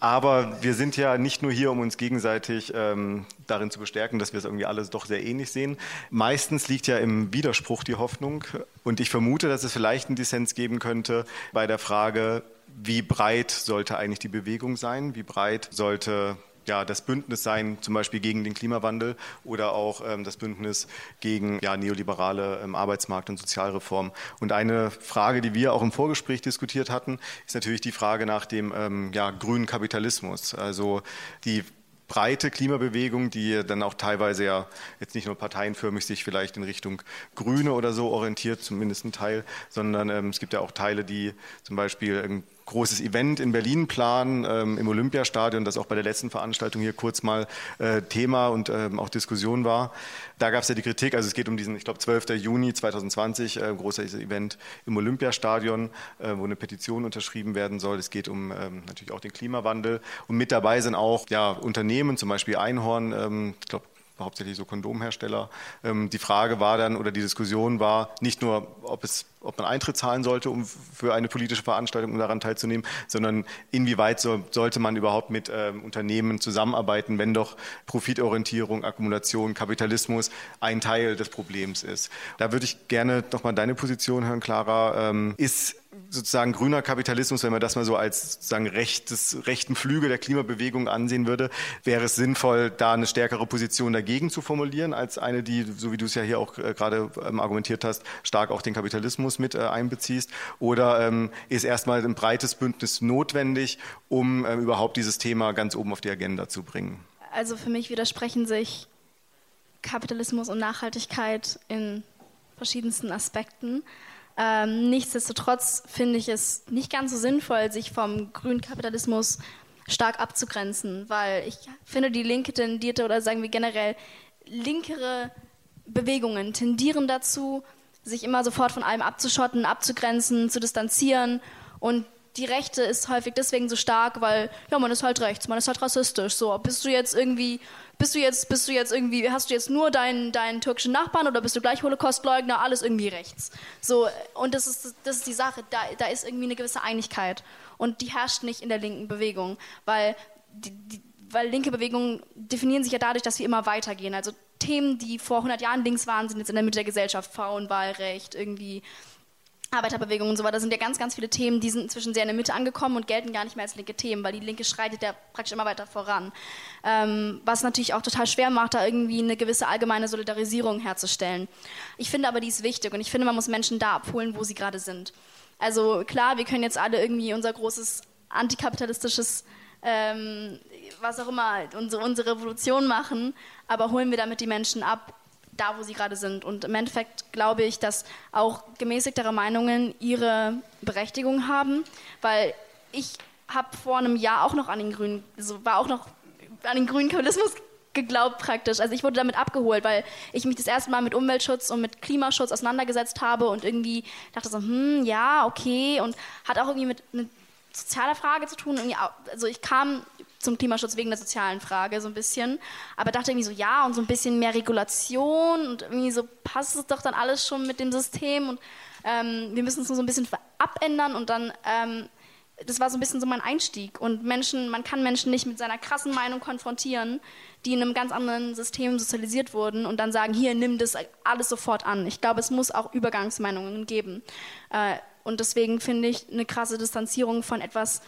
Aber wir sind ja nicht nur hier, um uns gegenseitig ähm, darin zu bestärken, dass wir es irgendwie alles doch sehr ähnlich sehen. Meistens liegt ja im Widerspruch die Hoffnung. Und ich vermute, dass es vielleicht einen Dissens geben könnte bei der Frage, wie breit sollte eigentlich die Bewegung sein? Wie breit sollte ja, das Bündnis sein, zum Beispiel gegen den Klimawandel oder auch ähm, das Bündnis gegen ja, neoliberale ähm, Arbeitsmarkt- und Sozialreform. Und eine Frage, die wir auch im Vorgespräch diskutiert hatten, ist natürlich die Frage nach dem ähm, ja, grünen Kapitalismus. Also die breite Klimabewegung, die dann auch teilweise ja jetzt nicht nur parteienförmig sich vielleicht in Richtung Grüne oder so orientiert, zumindest ein Teil, sondern ähm, es gibt ja auch Teile, die zum Beispiel großes Event in Berlin planen, ähm, im Olympiastadion, das auch bei der letzten Veranstaltung hier kurz mal äh, Thema und ähm, auch Diskussion war. Da gab es ja die Kritik, also es geht um diesen, ich glaube, 12. Juni 2020, äh, großes Event im Olympiastadion, äh, wo eine Petition unterschrieben werden soll. Es geht um ähm, natürlich auch den Klimawandel und mit dabei sind auch ja, Unternehmen, zum Beispiel Einhorn, ähm, ich glaube, hauptsächlich so Kondomhersteller. Ähm, die Frage war dann oder die Diskussion war nicht nur, ob, es, ob man Eintritt zahlen sollte, um für eine politische Veranstaltung um daran teilzunehmen, sondern inwieweit so, sollte man überhaupt mit ähm, Unternehmen zusammenarbeiten, wenn doch Profitorientierung, Akkumulation, Kapitalismus ein Teil des Problems ist. Da würde ich gerne nochmal deine Position hören, Clara. Ähm, ist sozusagen grüner Kapitalismus, wenn man das mal so als sozusagen rechtes, rechten Flügel der Klimabewegung ansehen würde, wäre es sinnvoll, da eine stärkere Position dagegen zu formulieren, als eine, die, so wie du es ja hier auch äh, gerade ähm, argumentiert hast, stark auch den Kapitalismus mit äh, einbeziehst? Oder ähm, ist erstmal ein breites Bündnis notwendig, um ähm, überhaupt dieses Thema ganz oben auf die Agenda zu bringen? Also für mich widersprechen sich Kapitalismus und Nachhaltigkeit in verschiedensten Aspekten. Ähm, nichtsdestotrotz finde ich es nicht ganz so sinnvoll, sich vom grünen Kapitalismus stark abzugrenzen, weil ich finde, die Linke tendierte oder sagen wir generell linkere Bewegungen tendieren dazu, sich immer sofort von allem abzuschotten, abzugrenzen, zu distanzieren und die Rechte ist häufig deswegen so stark, weil ja, man ist halt rechts, man ist halt rassistisch. So, bist du jetzt irgendwie bist du jetzt, bist du jetzt irgendwie, hast du jetzt nur deinen, deinen türkischen Nachbarn oder bist du gleich Holocaustleugner? Alles irgendwie rechts. So, und das ist, das ist die Sache, da, da ist irgendwie eine gewisse Einigkeit. Und die herrscht nicht in der linken Bewegung, weil die, die, weil linke Bewegungen definieren sich ja dadurch, dass wir immer weitergehen. Also Themen, die vor 100 Jahren links waren, sind jetzt in der Mitte der Gesellschaft. Frauenwahlrecht, irgendwie Arbeiterbewegung und so weiter, sind ja ganz, ganz viele Themen, die sind inzwischen sehr in der Mitte angekommen und gelten gar nicht mehr als linke Themen, weil die Linke schreitet ja praktisch immer weiter voran. Ähm, was natürlich auch total schwer macht, da irgendwie eine gewisse allgemeine Solidarisierung herzustellen. Ich finde aber, die ist wichtig und ich finde, man muss Menschen da abholen, wo sie gerade sind. Also klar, wir können jetzt alle irgendwie unser großes antikapitalistisches ähm, was auch immer, unsere, unsere Revolution machen, aber holen wir damit die Menschen ab, da, wo sie gerade sind. Und im Endeffekt glaube ich, dass auch gemäßigtere Meinungen ihre Berechtigung haben, weil ich habe vor einem Jahr auch noch an den grünen, also war auch noch an den grünen Kapitalismus geglaubt praktisch. Also ich wurde damit abgeholt, weil ich mich das erste Mal mit Umweltschutz und mit Klimaschutz auseinandergesetzt habe und irgendwie dachte so, hm, ja, okay und hat auch irgendwie mit einer sozialer Frage zu tun. Also ich kam zum Klimaschutz wegen der sozialen Frage so ein bisschen. Aber dachte irgendwie so, ja, und so ein bisschen mehr Regulation und irgendwie so passt es doch dann alles schon mit dem System und ähm, wir müssen es nur so ein bisschen abändern und dann, ähm, das war so ein bisschen so mein Einstieg. Und Menschen, man kann Menschen nicht mit seiner krassen Meinung konfrontieren, die in einem ganz anderen System sozialisiert wurden und dann sagen, hier, nimm das alles sofort an. Ich glaube, es muss auch Übergangsmeinungen geben. Äh, und deswegen finde ich eine krasse Distanzierung von etwas,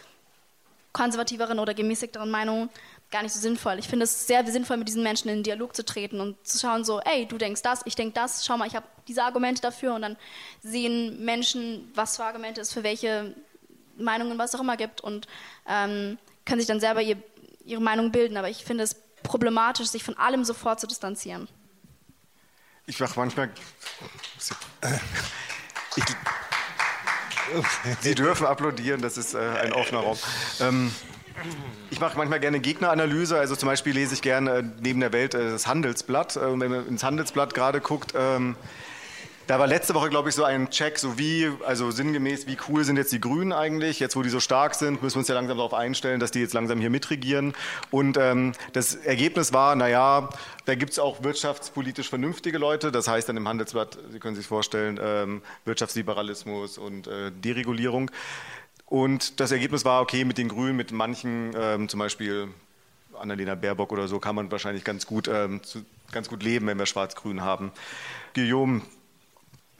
konservativeren oder gemäßigteren Meinungen gar nicht so sinnvoll. Ich finde es sehr sinnvoll, mit diesen Menschen in den Dialog zu treten und zu schauen, so, ey, du denkst das, ich denke das, schau mal, ich habe diese Argumente dafür und dann sehen Menschen, was für Argumente es für welche Meinungen, was auch immer gibt und ähm, können sich dann selber ihr, ihre Meinung bilden. Aber ich finde es problematisch, sich von allem sofort zu distanzieren. Ich mache manchmal. Ich, Sie dürfen applaudieren, das ist äh, ein offener Raum. Ähm, ich mache manchmal gerne Gegneranalyse, also zum Beispiel lese ich gerne äh, neben der Welt äh, das Handelsblatt. Äh, wenn man ins Handelsblatt gerade guckt, ähm, da war letzte Woche, glaube ich, so ein Check, so wie, also sinngemäß, wie cool sind jetzt die Grünen eigentlich? Jetzt, wo die so stark sind, müssen wir uns ja langsam darauf einstellen, dass die jetzt langsam hier mitregieren. Und ähm, das Ergebnis war, naja, da gibt es auch wirtschaftspolitisch vernünftige Leute. Das heißt dann im Handelsblatt, Sie können sich vorstellen, ähm, Wirtschaftsliberalismus und äh, Deregulierung. Und das Ergebnis war, okay, mit den Grünen, mit manchen, ähm, zum Beispiel Annalena Baerbock oder so, kann man wahrscheinlich ganz gut, ähm, zu, ganz gut leben, wenn wir Schwarz-Grün haben. Guillaume,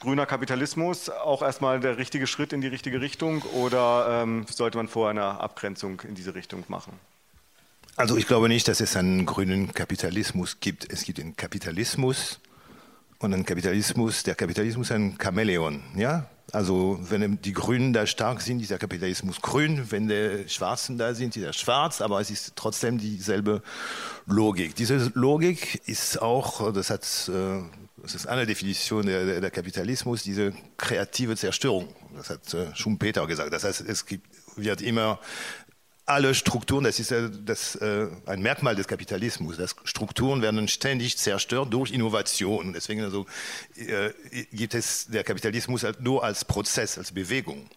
grüner Kapitalismus auch erstmal der richtige Schritt in die richtige Richtung oder ähm, sollte man vorher eine Abgrenzung in diese Richtung machen? Also ich glaube nicht, dass es einen grünen Kapitalismus gibt. Es gibt den Kapitalismus und ein Kapitalismus. Der Kapitalismus ist ein Chamäleon. Ja? Also wenn die Grünen da stark sind, ist der Kapitalismus grün. Wenn die Schwarzen da sind, ist er schwarz. Aber es ist trotzdem dieselbe Logik. Diese Logik ist auch, das hat äh, das ist eine Definition der, der, Kapitalismus, diese kreative Zerstörung. Das hat äh, Schumpeter gesagt. Das heißt, es gibt, wird immer alle Strukturen, das ist das, äh, ein Merkmal des Kapitalismus, dass Strukturen werden ständig zerstört durch Innovation. Deswegen also, äh, gibt es der Kapitalismus halt nur als Prozess, als Bewegung.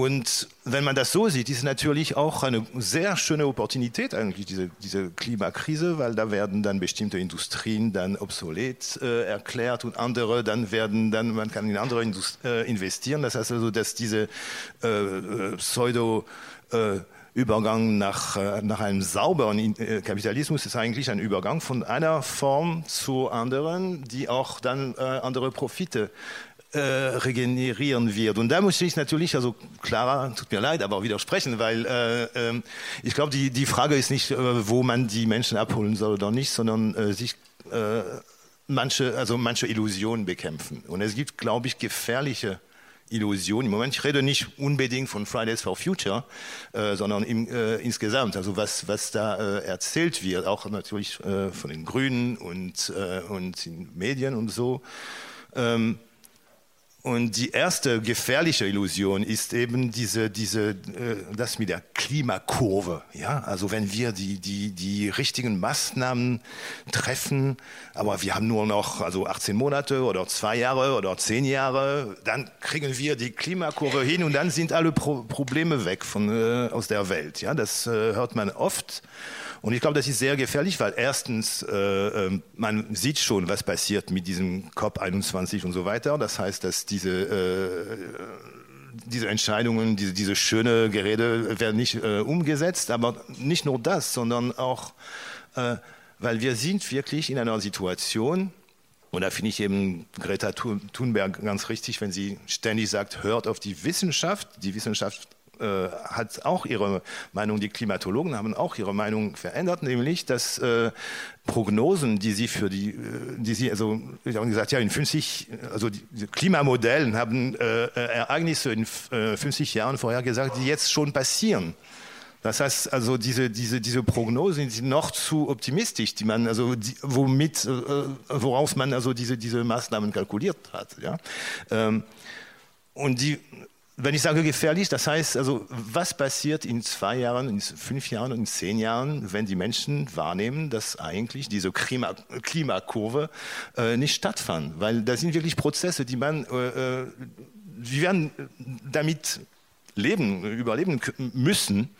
Und wenn man das so sieht, ist natürlich auch eine sehr schöne Opportunität eigentlich, diese, diese Klimakrise, weil da werden dann bestimmte Industrien dann obsolet äh, erklärt und andere dann werden dann, man kann in andere Indust äh, investieren. Das heißt also, dass diese äh, äh Pseudo- äh, Übergang nach, äh, nach einem sauberen Kapitalismus ist eigentlich ein Übergang von einer Form zu anderen, die auch dann andere Profite äh, regenerieren wird. Und da muss ich natürlich, also Clara, tut mir leid, aber widersprechen, weil äh, äh, ich glaube, die, die Frage ist nicht, äh, wo man die Menschen abholen soll oder nicht, sondern äh, sich äh, manche, also manche Illusionen bekämpfen. Und es gibt, glaube ich, gefährliche Illusion. Im Moment, ich rede nicht unbedingt von Fridays for Future, äh, sondern im, äh, insgesamt, also was, was da äh, erzählt wird, auch natürlich von den Grünen und, und in Medien und so. Ähm, und die erste gefährliche Illusion ist eben diese, diese, äh, das mit der Klimakurve. Ja, also wenn wir die, die, die richtigen Maßnahmen treffen, aber wir haben nur noch also 18 Monate oder zwei Jahre oder zehn Jahre, dann kriegen wir die Klimakurve hin und dann sind alle Pro Probleme weg von, äh, aus der Welt. Ja, das äh, hört man oft. Und ich glaube, das ist sehr gefährlich, weil erstens, äh, ähm, man sieht schon, was passiert mit diesem COP21 und so weiter. Das heißt, dass diese, äh, diese Entscheidungen, diese, diese schöne Gerede werden nicht äh, umgesetzt. Aber nicht nur das, sondern auch, äh, weil wir sind wirklich in einer Situation, und da finde ich eben Greta Thunberg ganz richtig, wenn sie ständig sagt, hört auf die Wissenschaft. Die Wissenschaft äh, hat auch ihre Meinung, die Klimatologen haben auch ihre Meinung verändert, nämlich dass äh, Prognosen, die sie für die, äh, die sie, also ich habe gesagt, ja, in 50, also die, Klimamodellen haben äh, Ereignisse in äh, 50 Jahren vorhergesagt, die jetzt schon passieren. Das heißt also, diese, diese, diese Prognosen sind noch zu optimistisch, die man, also, die, womit, äh, woraus man also diese, diese Maßnahmen kalkuliert hat. Ja? Ähm, und die, wenn ich sage gefährlich, das heißt also, was passiert in zwei Jahren, in fünf Jahren in zehn Jahren, wenn die Menschen wahrnehmen, dass eigentlich diese Klima, Klimakurve äh, nicht stattfand? Weil da sind wirklich Prozesse, die man, äh, äh wir werden damit leben, überleben müssen.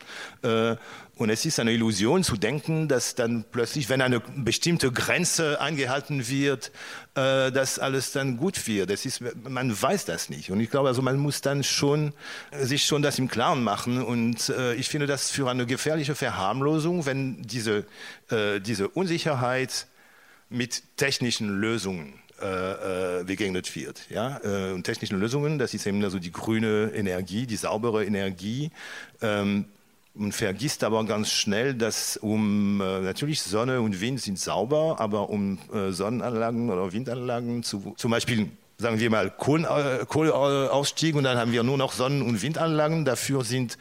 Äh, und es ist eine Illusion zu denken, dass dann plötzlich, wenn eine bestimmte Grenze eingehalten wird, äh, dass alles dann gut wird. Das ist, man weiß das nicht. Und ich glaube, also man muss dann schon sich schon das im Klaren machen. Und äh, ich finde das für eine gefährliche Verharmlosung, wenn diese, diese Unsicherheit mit technischen Lösungen äh, äh, begegnet wird. Ja? Äh, und technischen Lösungen, das ist eben also die grüne Energie, die saubere Energie. Ähm, man vergisst aber ganz schnell, dass um äh, natürlich Sonne und Wind sind sauber, aber um Sonnenanlagen oder Windanlagen zu, zum Beispiel sagen wir mal Kohl, Kohleausstieg und dann haben wir nur noch Sonnen- und Windanlagen. Dafür sind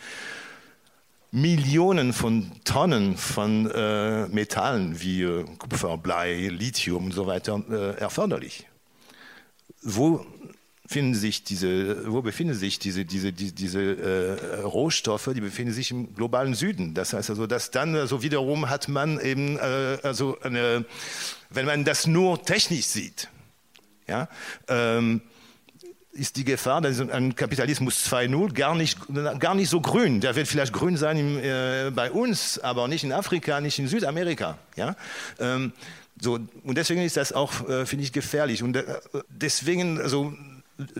Millionen von Tonnen von äh, Metallen wie äh, Kupfer, Blei, Lithium und so weiter äh, erforderlich. Wo sich diese, wo befinden sich diese, diese, diese, diese äh, Rohstoffe? Die befinden sich im globalen Süden. Das heißt also, dass dann also wiederum hat man eben äh, also eine, wenn man das nur technisch sieht, ja, ähm, ist die Gefahr, dass ein Kapitalismus 2.0 gar nicht, gar nicht so grün. Der wird vielleicht grün sein im, äh, bei uns, aber nicht in Afrika, nicht in Südamerika. Ja? Ähm, so, und deswegen ist das auch, äh, finde ich, gefährlich. Und äh, deswegen, also,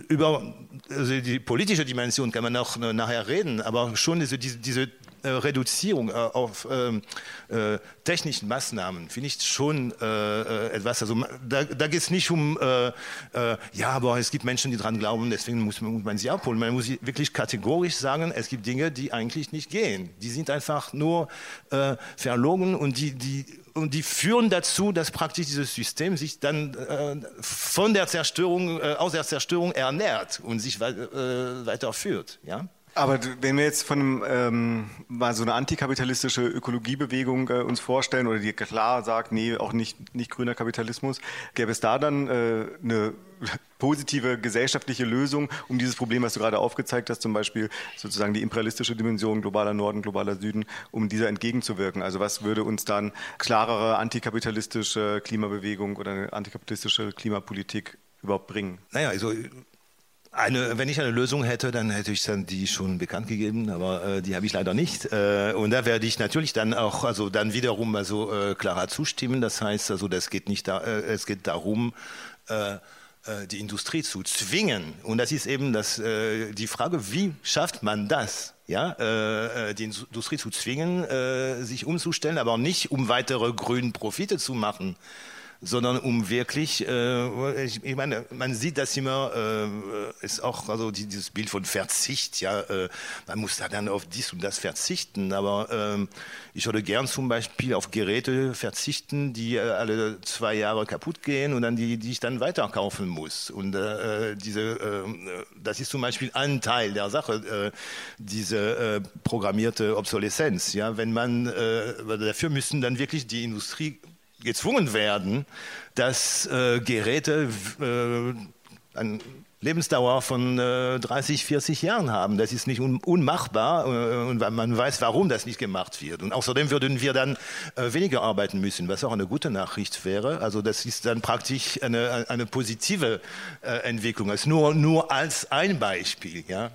über also die politische Dimension kann man auch nachher reden, aber schon diese, diese äh, Reduzierung äh, auf ähm, äh, technischen Maßnahmen finde ich schon äh, etwas. Also da, da geht es nicht um, ja, aber es gibt Menschen, die daran glauben, deswegen muss man, muss man sie abholen. Man muss wirklich kategorisch sagen, es gibt Dinge, die eigentlich nicht gehen. Die sind einfach nur verlogen und die, die und die führen dazu, dass praktisch dieses System sich dann äh, von der Zerstörung, äh, aus der Zerstörung ernährt und sich äh, weiterführt. Ja? Aber wenn wir jetzt von ähm, mal so eine antikapitalistische Ökologiebewegung äh, uns vorstellen oder die klar sagt, nee, auch nicht, nicht grüner Kapitalismus, gäbe es da dann äh, eine positive gesellschaftliche Lösung, um dieses Problem, was du gerade aufgezeigt hast, zum Beispiel sozusagen die imperialistische Dimension globaler Norden, globaler Süden, um dieser entgegenzuwirken? Also was würde uns dann klarere antikapitalistische Klimabewegung oder eine antikapitalistische Klimapolitik überhaupt bringen? Naja, also eine, wenn ich eine Lösung hätte, dann hätte ich dann die schon bekannt gegeben, aber äh, die habe ich leider nicht. Äh, und da werde ich natürlich dann auch, also dann wiederum also äh, klarer zustimmen. Das heißt, also das geht nicht da, äh, es geht darum, äh, äh, die Industrie zu zwingen. Und das ist eben das, äh, die Frage, wie schafft man das? Ja, äh, äh die Industrie zu zwingen, äh, sich umzustellen, aber nicht um weitere grünen Profite zu machen, sondern um wirklich, äh, ich, ich, meine, man sieht das immer, äh, ist auch also dieses Bild von Verzicht, ja, äh, man muss da dann auf dies und das verzichten, aber äh, ich würde gern zum Beispiel auf Geräte verzichten, die äh, alle zwei Jahre kaputt gehen und dann die, die ich dann weiterkaufen muss. Und äh, diese, äh, das ist zum Beispiel ein Teil der Sache, äh, diese programmierte Obsoleszenz. Ja, wenn man dafür müssen dann wirklich die Industrie gezwungen werden, dass äh, Geräte äh, eine Lebensdauer von äh, 30, 40 Jahren haben. Das ist nicht un unmachbar äh, und man weiß, warum das nicht gemacht wird. Und außerdem würden wir dann äh, weniger arbeiten müssen, was auch eine gute Nachricht wäre. Also das ist dann praktisch eine, eine positive äh, Entwicklung. Das nur, nur als ein Beispiel. Ja.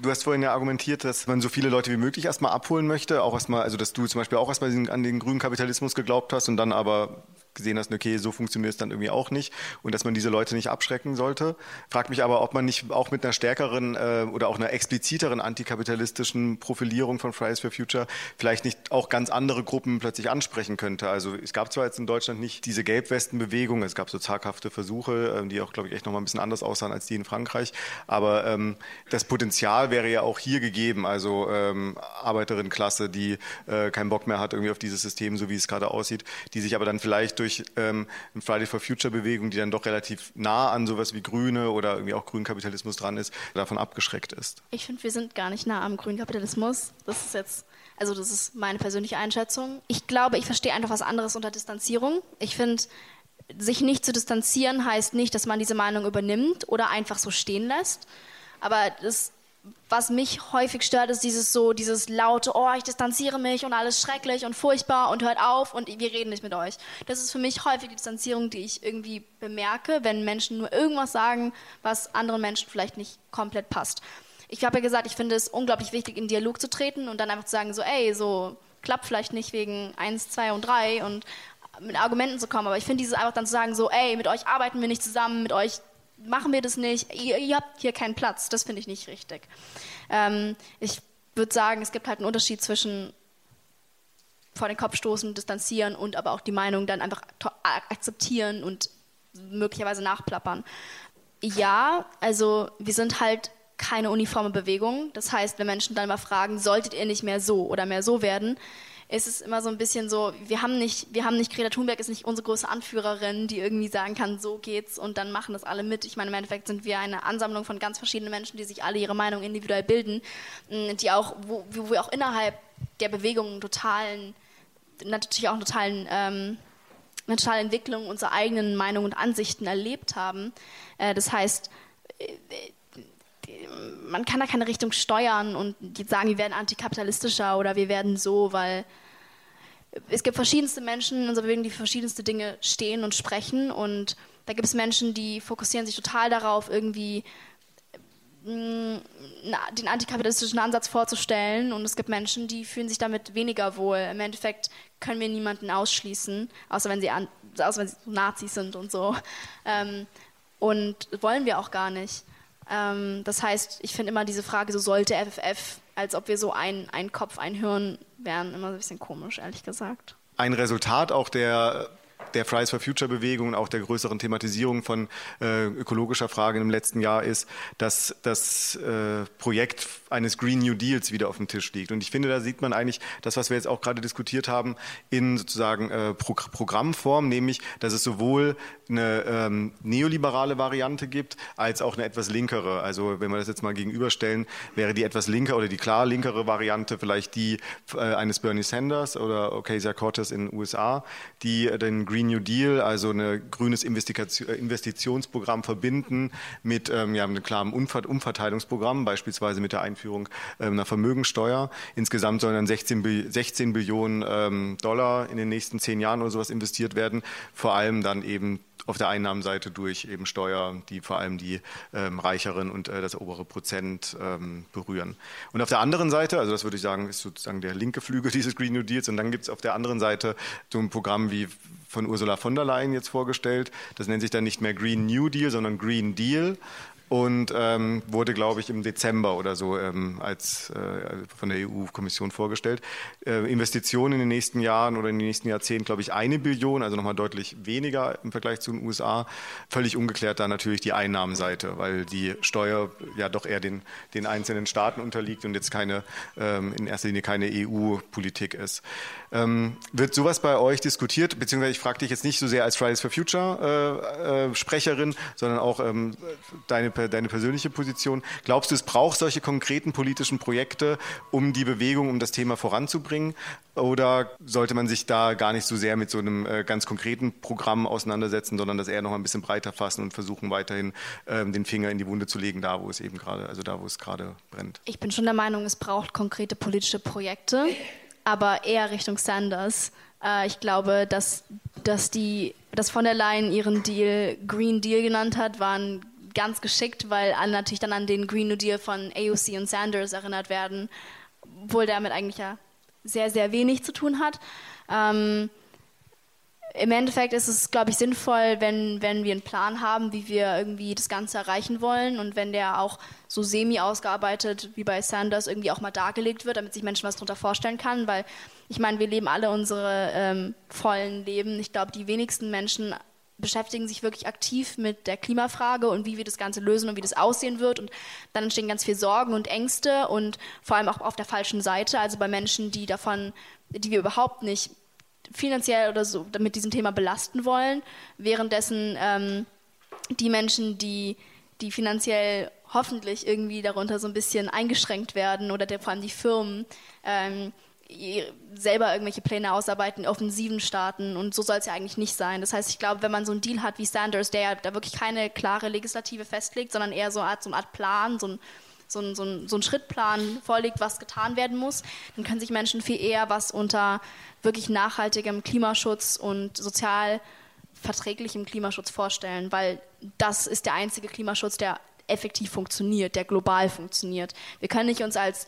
Du hast vorhin ja argumentiert, dass man so viele Leute wie möglich erstmal abholen möchte, auch erstmal, also dass du zum Beispiel auch erstmal an den grünen Kapitalismus geglaubt hast und dann aber gesehen hast, okay, so funktioniert es dann irgendwie auch nicht und dass man diese Leute nicht abschrecken sollte. Frag mich aber, ob man nicht auch mit einer stärkeren äh, oder auch einer expliziteren antikapitalistischen Profilierung von Fridays for Future vielleicht nicht auch ganz andere Gruppen plötzlich ansprechen könnte. Also es gab zwar jetzt in Deutschland nicht diese Gelbwestenbewegung, es gab so zaghafte Versuche, äh, die auch, glaube ich, echt nochmal ein bisschen anders aussahen als die in Frankreich, aber ähm, das Potenzial wäre ja auch hier gegeben, also ähm, Arbeiterinnenklasse, die äh, keinen Bock mehr hat irgendwie auf dieses System, so wie es gerade aussieht, die sich aber dann vielleicht durch ähm, eine Friday for Future Bewegung, die dann doch relativ nah an sowas wie Grüne oder irgendwie auch grünen Kapitalismus dran ist, davon abgeschreckt ist. Ich finde, wir sind gar nicht nah am grünen Kapitalismus. Das ist jetzt also das ist meine persönliche Einschätzung. Ich glaube, ich verstehe einfach was anderes unter Distanzierung. Ich finde, sich nicht zu distanzieren heißt nicht, dass man diese Meinung übernimmt oder einfach so stehen lässt. Aber das was mich häufig stört, ist dieses so, dieses laute, oh, ich distanziere mich und alles schrecklich und furchtbar und hört auf und wir reden nicht mit euch. Das ist für mich häufig die Distanzierung, die ich irgendwie bemerke, wenn Menschen nur irgendwas sagen, was anderen Menschen vielleicht nicht komplett passt. Ich habe ja gesagt, ich finde es unglaublich wichtig, in Dialog zu treten und dann einfach zu sagen, so, ey, so klappt vielleicht nicht wegen eins, zwei und drei und mit Argumenten zu kommen, aber ich finde dieses einfach dann zu sagen, so, ey, mit euch arbeiten wir nicht zusammen, mit euch machen wir das nicht, ihr, ihr habt hier keinen Platz, das finde ich nicht richtig. Ähm, ich würde sagen, es gibt halt einen Unterschied zwischen vor den Kopf stoßen, distanzieren und aber auch die Meinung dann einfach akzeptieren und möglicherweise nachplappern. Ja, also wir sind halt keine uniforme Bewegung. Das heißt, wenn Menschen dann mal fragen, solltet ihr nicht mehr so oder mehr so werden, ist es immer so ein bisschen so, wir haben nicht, wir haben nicht, Greta Thunberg ist nicht unsere große Anführerin, die irgendwie sagen kann, so geht's und dann machen das alle mit. Ich meine, im Endeffekt sind wir eine Ansammlung von ganz verschiedenen Menschen, die sich alle ihre Meinung individuell bilden, mm, die auch, wo, wo wir auch innerhalb der Bewegung einen totalen, natürlich auch einen totalen, ähm, eine totale Entwicklung unserer eigenen Meinungen und Ansichten erlebt haben. Äh, das heißt, äh, man kann da keine Richtung steuern und die sagen, wir werden antikapitalistischer oder wir werden so, weil es gibt verschiedenste Menschen in unserer Bewegung, die für verschiedenste Dinge stehen und sprechen und da gibt es Menschen, die fokussieren sich total darauf, irgendwie mm, den antikapitalistischen Ansatz vorzustellen und es gibt Menschen, die fühlen sich damit weniger wohl. Im Endeffekt können wir niemanden ausschließen, außer wenn sie, an, außer wenn sie Nazis sind und so. Ähm, und wollen wir auch gar nicht. Ähm, das heißt, ich finde immer diese Frage, so sollte FFF als ob wir so ein, ein Kopf, ein Hirn wären, immer so ein bisschen komisch, ehrlich gesagt. Ein Resultat auch der der Fridays for Future Bewegung und auch der größeren Thematisierung von äh, ökologischer Fragen im letzten Jahr ist, dass das äh, Projekt eines Green New Deals wieder auf dem Tisch liegt. Und ich finde, da sieht man eigentlich das, was wir jetzt auch gerade diskutiert haben, in sozusagen äh, Pro Programmform, nämlich, dass es sowohl eine ähm, neoliberale Variante gibt, als auch eine etwas linkere. Also wenn wir das jetzt mal gegenüberstellen, wäre die etwas linker oder die klar linkere Variante vielleicht die äh, eines Bernie Sanders oder Ocasio-Cortez in den USA, die äh, den Green New Deal, also ein grünes Investitionsprogramm verbinden mit ähm, ja, einem klaren Umverteilungsprogramm, beispielsweise mit der Einführung ähm, einer Vermögensteuer. Insgesamt sollen dann 16, 16 Billionen ähm, Dollar in den nächsten zehn Jahren oder sowas investiert werden, vor allem dann eben auf der Einnahmenseite durch eben Steuer, die vor allem die ähm, reicheren und äh, das obere Prozent ähm, berühren. Und auf der anderen Seite, also das würde ich sagen, ist sozusagen der linke Flügel *laughs* dieses Green New Deals. Und dann gibt es auf der anderen Seite so ein Programm wie von Ursula von der Leyen jetzt vorgestellt. Das nennt sich dann nicht mehr Green New Deal, sondern Green Deal und ähm, wurde, glaube ich, im Dezember oder so ähm, als äh, von der EU-Kommission vorgestellt. Äh, Investitionen in den nächsten Jahren oder in den nächsten Jahrzehnten, glaube ich, eine Billion, also nochmal deutlich weniger im Vergleich zu den USA. Völlig ungeklärt da natürlich die Einnahmenseite, weil die Steuer ja doch eher den, den einzelnen Staaten unterliegt und jetzt keine ähm, in erster Linie keine EU-Politik ist. Ähm, wird sowas bei euch diskutiert? Beziehungsweise ich frage dich jetzt nicht so sehr als Fridays for Future äh, äh, Sprecherin, sondern auch ähm, deine, deine persönliche Position. Glaubst du, es braucht solche konkreten politischen Projekte, um die Bewegung, um das Thema voranzubringen? Oder sollte man sich da gar nicht so sehr mit so einem äh, ganz konkreten Programm auseinandersetzen, sondern das eher noch ein bisschen breiter fassen und versuchen weiterhin ähm, den Finger in die Wunde zu legen, da wo es eben gerade, also da wo es gerade brennt? Ich bin schon der Meinung, es braucht konkrete politische Projekte aber eher Richtung Sanders. Äh, ich glaube, dass, dass, die, dass von der Leyen ihren Deal Green Deal genannt hat, waren ganz geschickt, weil alle natürlich dann an den Green New Deal von AOC und Sanders erinnert werden, obwohl damit eigentlich ja sehr, sehr wenig zu tun hat. Ähm, im Endeffekt ist es, glaube ich, sinnvoll, wenn, wenn wir einen Plan haben, wie wir irgendwie das Ganze erreichen wollen und wenn der auch so semi ausgearbeitet wie bei Sanders irgendwie auch mal dargelegt wird, damit sich Menschen was darunter vorstellen kann, weil ich meine, wir leben alle unsere ähm, vollen Leben. Ich glaube, die wenigsten Menschen beschäftigen sich wirklich aktiv mit der Klimafrage und wie wir das Ganze lösen und wie das aussehen wird. Und dann entstehen ganz viel Sorgen und Ängste und vor allem auch auf der falschen Seite, also bei Menschen, die davon, die wir überhaupt nicht finanziell oder so mit diesem Thema belasten wollen, währenddessen ähm, die Menschen, die, die finanziell hoffentlich irgendwie darunter so ein bisschen eingeschränkt werden oder der, vor allem die Firmen ähm, selber irgendwelche Pläne ausarbeiten, Offensiven starten und so soll es ja eigentlich nicht sein. Das heißt, ich glaube, wenn man so einen Deal hat wie Sanders, der ja da wirklich keine klare Legislative festlegt, sondern eher so eine Art, so eine Art Plan, so ein so ein, so, so ein Schrittplan vorlegt, was getan werden muss, dann können sich Menschen viel eher was unter wirklich nachhaltigem Klimaschutz und sozial verträglichem Klimaschutz vorstellen, weil das ist der einzige Klimaschutz, der effektiv funktioniert, der global funktioniert. Wir können nicht uns als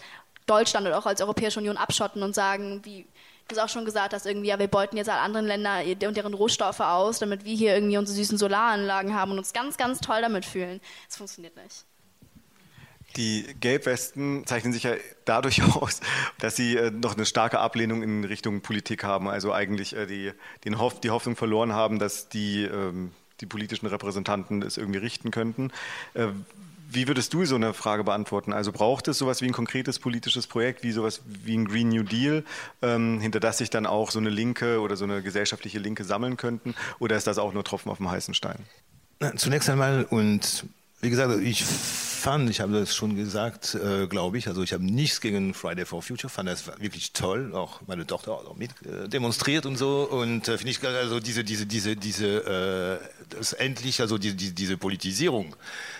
Deutschland oder auch als Europäische Union abschotten und sagen, wie du es auch schon gesagt hast, irgendwie, ja, wir beuten jetzt alle anderen Länder und deren Rohstoffe aus, damit wir hier irgendwie unsere süßen Solaranlagen haben und uns ganz, ganz toll damit fühlen. Das funktioniert nicht. Die Gelbwesten zeichnen sich ja dadurch *laughs* aus, dass sie äh, noch eine starke Ablehnung in Richtung Politik haben. Also eigentlich äh, die, den Hoff, die Hoffnung verloren haben, dass die, ähm, die politischen Repräsentanten es irgendwie richten könnten. Äh, wie würdest du so eine Frage beantworten? Also braucht es sowas wie ein konkretes politisches Projekt, wie sowas wie ein Green New Deal, ähm, hinter das sich dann auch so eine Linke oder so eine gesellschaftliche Linke sammeln könnten? Oder ist das auch nur Tropfen auf dem heißen Stein? Zunächst einmal und wie gesagt, ich fand, ich habe das schon gesagt, äh, glaube ich, also ich habe nichts gegen Friday for Future, fand das wirklich toll, auch meine Tochter hat auch mit äh, demonstriert und so und äh, finde ich also diese diese diese diese äh, das endlich also die, die, diese Politisierung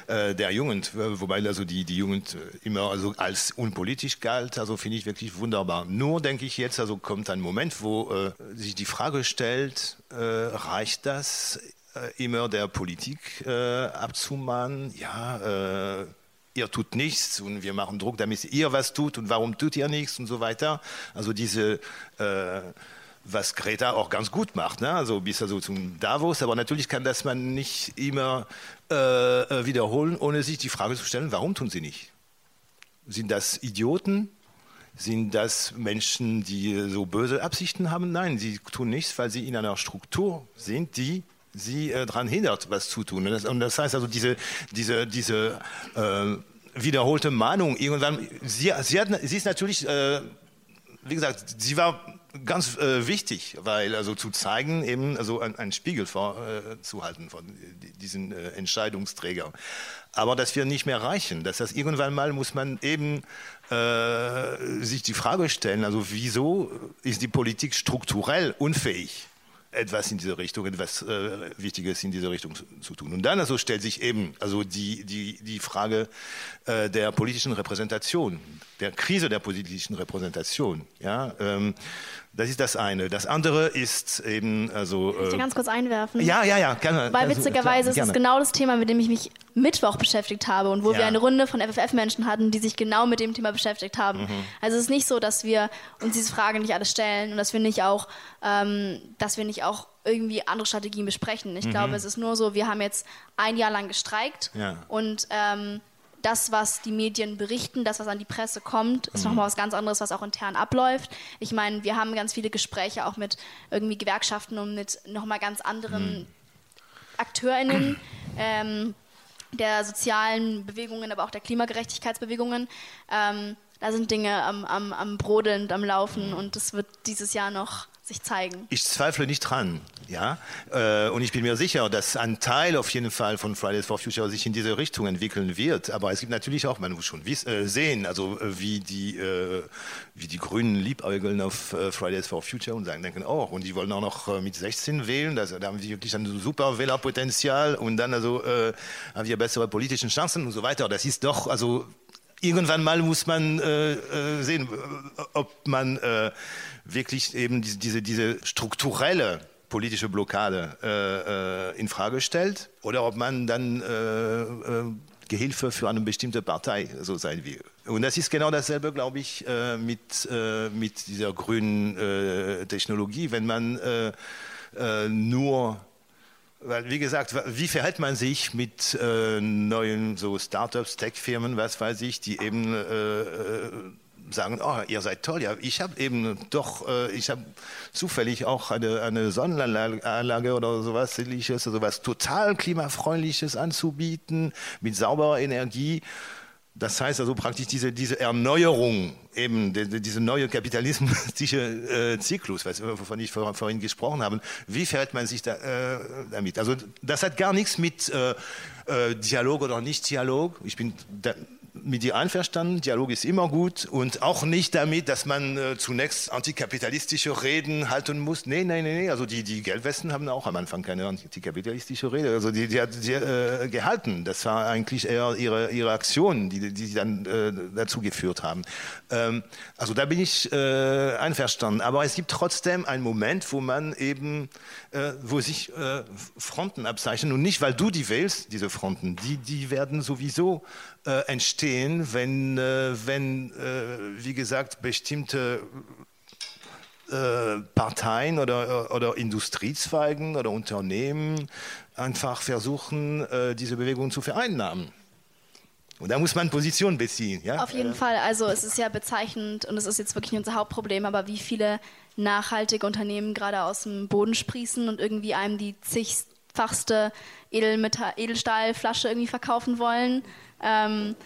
äh, der Jugend, wobei also die die Jugend immer also als unpolitisch galt, also finde ich wirklich wunderbar. Nur denke ich jetzt also kommt ein Moment, wo äh, sich die Frage stellt, äh, reicht das äh, immer der Politik äh, abzumahnen, ja, äh, ihr tut nichts und wir machen Druck, damit ihr was tut und warum tut ihr nichts und so weiter. Also diese, äh, was Greta auch ganz gut macht, ne? also bis also zum Davos, aber natürlich kann das man nicht immer äh, äh, wiederholen, ohne sich die Frage zu stellen, warum tun sie nicht? Sind das Idioten? sind das Menschen, die so böse Absichten haben? Nein, sie tun nichts, weil sie in einer Struktur sind, die sie äh, daran hindert, was zu tun. Und das, und das heißt also, diese, diese, diese äh, wiederholte Mahnung, irgendwann, sie, sie, hat, sie ist natürlich, äh, wie gesagt, sie war ganz äh, wichtig, weil also zu zeigen, eben also einen Spiegel vorzuhalten äh, von diesen äh, Entscheidungsträgern. Aber das wird nicht mehr reichen. Das heißt, irgendwann mal muss man eben äh, sich die Frage stellen, also wieso ist die Politik strukturell unfähig? Etwas in diese Richtung, etwas äh, Wichtiges in diese Richtung zu, zu, tun. Und dann also stellt sich eben also die, die, die Frage äh, der politischen Repräsentation, der Krise der politischen Repräsentation. Ja, ähm, das ist das eine. Das andere ist eben also. Kann ich dir ganz kurz einwerfen? Ja, ja, ja, gerne. Weil witzigerweise ist es genau das Thema, mit dem ich mich Mittwoch beschäftigt habe und wo ja. wir eine Runde von FFF-Menschen hatten, die sich genau mit dem Thema beschäftigt haben. Mhm. Also es ist nicht so, dass wir uns diese Frage nicht alles stellen und dass wir nicht auch, ähm, dass wir nicht auch irgendwie andere Strategien besprechen. Ich mhm. glaube, es ist nur so, wir haben jetzt ein Jahr lang gestreikt ja. und ähm, das, was die Medien berichten, das, was an die Presse kommt, ist mhm. nochmal was ganz anderes, was auch intern abläuft. Ich meine, wir haben ganz viele Gespräche auch mit irgendwie Gewerkschaften und mit nochmal ganz anderen mhm. AkteurInnen. Ähm, der sozialen Bewegungen, aber auch der Klimagerechtigkeitsbewegungen. Ähm, da sind Dinge am, am, am Brodeln und am Laufen und das wird dieses Jahr noch sich zeigen. Ich zweifle nicht dran, ja. Äh, und ich bin mir sicher, dass ein Teil auf jeden Fall von Fridays for Future sich in diese Richtung entwickeln wird. Aber es gibt natürlich auch, man muss schon äh, sehen, also äh, wie die, wie die Grünen liebäugeln auf Fridays for Future und sagen, denken, oh, und die wollen auch noch mit 16 wählen. Da haben sie wirklich ein super Wählerpotenzial und dann also haben wir bessere politische Chancen und so weiter. Das ist doch, also irgendwann mal muss man äh, äh, sehen, ob man äh, wirklich eben diese, diese, diese strukturelle politische Blockade äh, äh in Frage stellt oder ob man dann äh, Gehilfe für eine bestimmte Partei so sein will. Und das ist genau dasselbe, glaube ich, mit, mit dieser grünen Technologie. Wenn man nur weil, wie gesagt, wie verhält man sich mit äh, neuen so Startups, Tech-Firmen, was weiß ich, die eben äh, äh sagen, oh, ihr seid toll, ja, ich habe eben doch, äh, ich habe zufällig auch eine, eine Sonnenanlage oder sowas ähnliches, sowas total klimafreundliches anzubieten, mit sauberer Energie. Das heißt also praktisch diese, diese Erneuerung, eben die, diese neue kapitalistische äh, Zyklus, wovon ich vor, vorhin gesprochen habe, wie verhält man sich da, äh, damit? Also das hat gar nichts mit äh, äh Dialog oder Nicht-Dialog. Ich bin da, mit dir einverstanden, Dialog ist immer gut und auch nicht damit, dass man äh, zunächst antikapitalistische Reden halten muss. Nee, nee, nee, nee. Also die, die Gelbwesten haben auch am Anfang keine antikapitalistische Rede. Also die, die hat sie äh, gehalten. Das war eigentlich eher ihre, ihre Aktionen, die, die sie dann äh, dazu geführt haben. Ähm, also da bin ich äh, einverstanden. Aber es gibt trotzdem einen Moment, wo man eben, äh, wo sich äh, Fronten abzeichnen und nicht, weil du die wählst, diese Fronten, die, die werden sowieso äh, entstehen, wenn, äh, wenn äh, wie gesagt, bestimmte äh, Parteien oder, oder Industriezweigen oder Unternehmen einfach versuchen, äh, diese Bewegung zu vereinnahmen. Und da muss man Position beziehen. Ja? Auf jeden Fall. Also es ist ja bezeichnend und es ist jetzt wirklich unser Hauptproblem, aber wie viele nachhaltige Unternehmen gerade aus dem Boden sprießen und irgendwie einem die zigfachste Edelstahlflasche irgendwie verkaufen wollen. Ähm,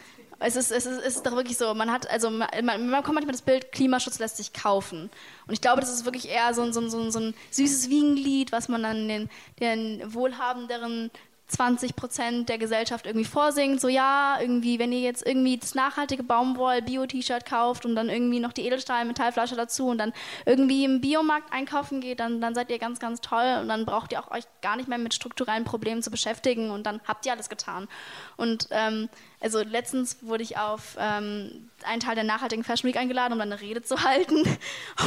es ist, es, ist, es ist doch wirklich so, man hat, also man, man, man kommt manchmal das Bild, Klimaschutz lässt sich kaufen. Und ich glaube, das ist wirklich eher so ein, so ein, so ein, so ein süßes Wiegenlied, was man dann den, den wohlhabenderen 20 Prozent der Gesellschaft irgendwie vorsingt, so ja, irgendwie, wenn ihr jetzt irgendwie das nachhaltige Baumwoll Bio-T-Shirt kauft und dann irgendwie noch die Edelstahl-Metallflasche dazu und dann irgendwie im Biomarkt einkaufen geht, dann, dann seid ihr ganz, ganz toll und dann braucht ihr auch euch gar nicht mehr mit strukturellen Problemen zu beschäftigen und dann habt ihr alles getan. Und ähm, also letztens wurde ich auf ähm, einen Teil der nachhaltigen Fashion Week eingeladen, um dann eine Rede zu *laughs* halten.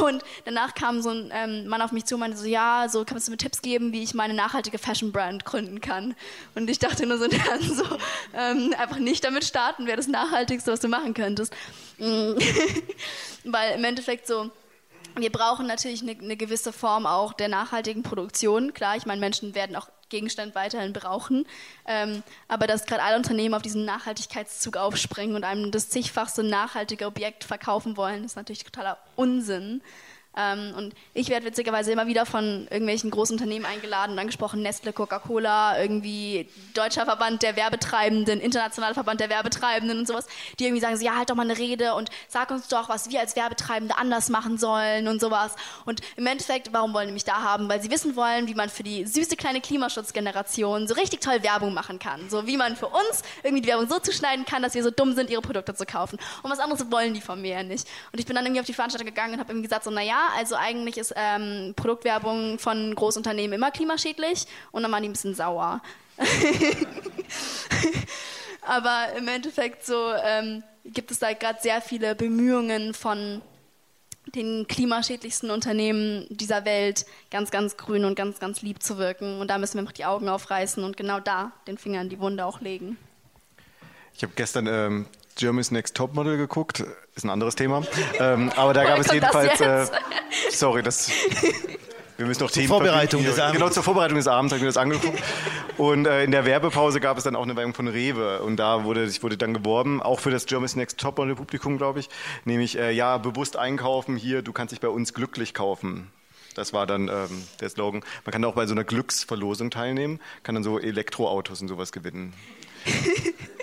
Und danach kam so ein ähm, Mann auf mich zu und meinte so, ja, so kannst du mir Tipps geben, wie ich meine nachhaltige Fashion Brand gründen kann. Und ich dachte nur so, *laughs* so ähm, einfach nicht damit starten, wäre das Nachhaltigste, was du machen könntest. *laughs* Weil im Endeffekt so, wir brauchen natürlich eine, eine, gewisse Form auch der nachhaltigen Produktion. Klar, ich meine, Menschen werden auch Gegenstand weiterhin brauchen. Ähm, aber dass gerade alle Unternehmen auf diesen Nachhaltigkeitszug aufspringen und einem das zigfachste nachhaltige Objekt verkaufen wollen, ist natürlich totaler Unsinn. Ähm, und ich werde witzigerweise immer wieder von irgendwelchen großen Unternehmen eingeladen und angesprochen, Nestle, Coca-Cola, irgendwie Deutscher Verband der Werbetreibenden, Internationaler Verband der Werbetreibenden und sowas, die irgendwie sagen, so, ja, halt doch mal eine Rede und sag uns doch, was wir als Werbetreibende anders machen sollen und sowas. Und im Endeffekt, warum wollen die mich da haben? Weil sie wissen wollen, wie man für die süße kleine Klimaschutzgeneration so richtig toll Werbung machen kann. So wie man für uns irgendwie die Werbung so zuschneiden kann, dass wir so dumm sind, ihre Produkte zu kaufen. Und was anderes wollen die von mir ja nicht. Und ich bin dann irgendwie auf die Veranstaltung gegangen und habe irgendwie gesagt, so, naja, also eigentlich ist ähm, Produktwerbung von Großunternehmen immer klimaschädlich und dann waren die ein bisschen sauer. *laughs* Aber im Endeffekt so ähm, gibt es da gerade sehr viele Bemühungen von den klimaschädlichsten Unternehmen dieser Welt ganz, ganz grün und ganz, ganz lieb zu wirken. Und da müssen wir einfach die Augen aufreißen und genau da den Finger in die Wunde auch legen. Ich habe gestern ähm, Germany's Next Topmodel geguckt, ist ein anderes Thema. ähm, aber da gab es jedenfalls. Äh, sorry, das. Wir müssen noch Themen. Vorbereitung des Abends. Genau, zur Vorbereitung des Abends habe ich mir das angeguckt. Und äh, in der Werbepause gab es dann auch eine Werbung von Rewe. Und da wurde, wurde dann geworben, auch für das Germany's Next Topmodel Publikum, glaube ich. Nämlich, äh, ja, bewusst einkaufen hier, du kannst dich bei uns glücklich kaufen. Das war dann ähm, der Slogan. Man kann auch bei so einer Glücksverlosung teilnehmen, kann dann so Elektroautos und sowas gewinnen. *laughs*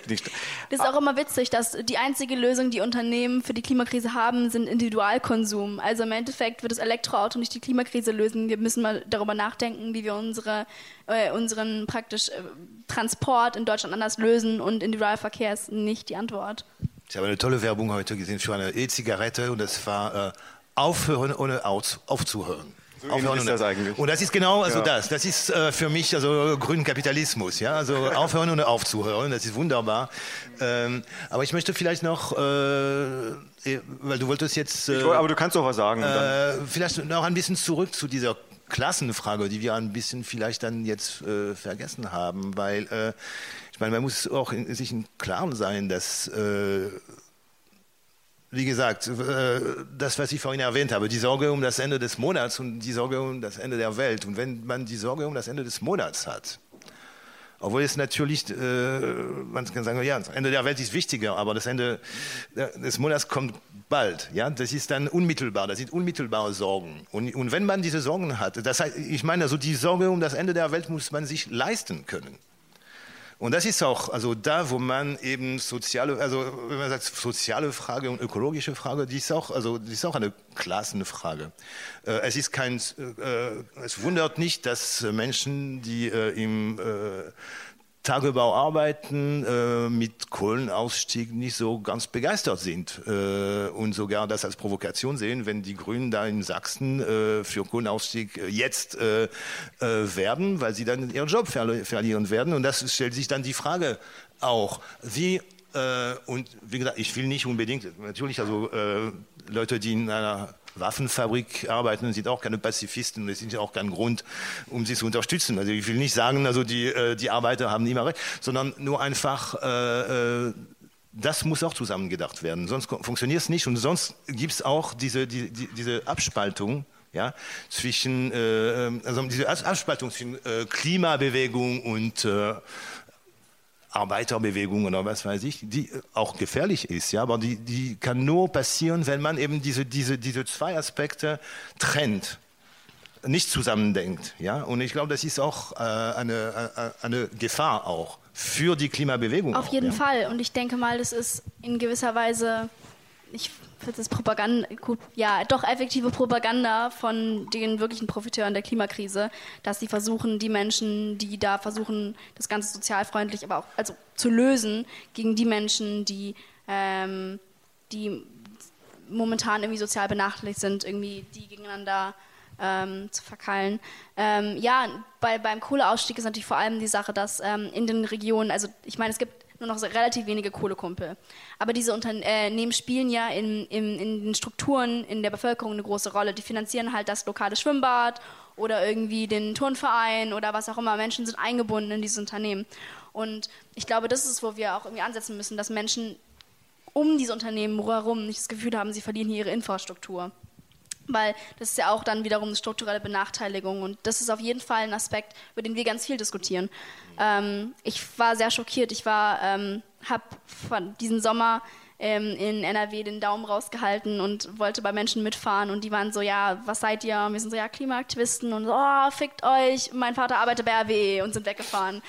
Das ist auch immer witzig, dass die einzige Lösung, die Unternehmen für die Klimakrise haben, sind Individualkonsum. Also im Endeffekt wird das Elektroauto nicht die Klimakrise lösen. Wir müssen mal darüber nachdenken, wie wir unsere, äh, unseren praktisch äh, Transport in Deutschland anders lösen und Individualverkehr ist nicht die Antwort. Ich habe eine tolle Werbung heute gesehen für eine E-Zigarette und das war äh, aufhören ohne aufzuhören. Aufhören ist das eigentlich. Und das ist genau also ja. das. Das ist äh, für mich also grünen Kapitalismus. Ja? Also *laughs* aufhören und aufzuhören, das ist wunderbar. Ähm, aber ich möchte vielleicht noch, äh, eh, weil du wolltest jetzt... Äh, aber du kannst doch was sagen. Äh, vielleicht noch ein bisschen zurück zu dieser Klassenfrage, die wir ein bisschen vielleicht dann jetzt äh, vergessen haben, weil äh, ich meine, man muss auch in, sich im Klaren sein, dass wie gesagt, äh, das, was ich vorhin erwähnt habe, die Sorge um das Ende des Monats und die Sorge um das Ende der Welt. Und wenn man die Sorge um das Ende des Monats hat, obwohl es natürlich, äh, man kann sagen, ja, das Ende der Welt ist wichtiger, aber das Ende des Monats kommt bald. Ja, das ist dann unmittelbar, das sind unmittelbare Sorgen. Und, und wenn man diese Sorgen hat, das heißt, ich meine, also die Sorge um das Ende der Welt muss man sich leisten können. Und das ist auch also da, wo man eben soziale, also wenn man sagt soziale Frage und ökologische Frage, die ist auch, also die ist auch eine Klassenfrage. Äh, es ist kein, äh, es wundert nicht, dass Menschen, die äh, im Tagebau arbeiten, äh, mit Kohlenausstieg nicht so ganz begeistert sind äh, und sogar das als Provokation sehen, wenn die Grünen da in Sachsen äh, für Kohlenausstieg äh, jetzt äh, äh, werben, weil sie dann ihren Job ver verlieren werden. Und das stellt sich dann die Frage auch, wie und wie gesagt, ich will nicht unbedingt, natürlich, also Leute, die in einer Waffenfabrik arbeiten, sind auch keine Pazifisten und es ist auch kein Grund, um sie zu unterstützen. Also ich will nicht sagen, also die, äh, die Arbeiter haben immer recht, sondern nur einfach, äh, äh das muss auch zusammengedacht werden, sonst funktioniert es nicht und sonst gibt es auch diese, die, die, diese Abspaltung ja, zwischen, äh, also diese Abspaltung zwischen äh, Klimabewegung und äh, Arbeiterbewegung oder was weiß ich, die auch gefährlich ist, ja, aber die, die kann nur passieren, wenn man eben diese, diese, diese zwei Aspekte trennt, nicht zusammendenkt, ja, und ich glaube, das ist auch äh, eine, äh, eine Gefahr auch für die Klimabewegung. Auf auch, jeden ja? Fall und ich denke mal, das ist in gewisser Weise, ich das ist Propaganda, ja, doch effektive Propaganda von den wirklichen Profiteuren der Klimakrise, dass sie versuchen, die Menschen, die da versuchen, das Ganze sozialfreundlich, aber auch also zu lösen, gegen die Menschen, die, ähm, die momentan irgendwie sozial benachteiligt sind, irgendwie die gegeneinander ähm, zu verkeilen. Ähm, ja, bei, beim Kohleausstieg ist natürlich vor allem die Sache, dass ähm, in den Regionen, also ich meine, es gibt nur noch relativ wenige Kohlekumpel. Aber diese Unternehmen spielen ja in, in, in, den Strukturen in der Bevölkerung eine große Rolle. Die finanzieren halt das lokale Schwimmbad oder irgendwie den Turnverein oder was auch immer. Menschen sind eingebunden in dieses Unternehmen. Und ich glaube, das ist, wo wir auch irgendwie ansetzen müssen, dass Menschen um diese Unternehmen herum nicht das Gefühl haben, sie verlieren hier ihre Infrastruktur. Weil das ist ja auch dann wiederum eine strukturelle Benachteiligung und das ist auf jeden Fall ein Aspekt, über den wir ganz viel diskutieren. Ähm, ich war sehr schockiert. Ich war, ähm, habe von diesem Sommer ähm, in NRW den Daumen rausgehalten und wollte bei Menschen mitfahren und die waren so, ja, was seid ihr? Und wir sind so, ja, Klimaaktivisten und so, oh, fickt euch. Mein Vater arbeitet bei RWE und sind weggefahren.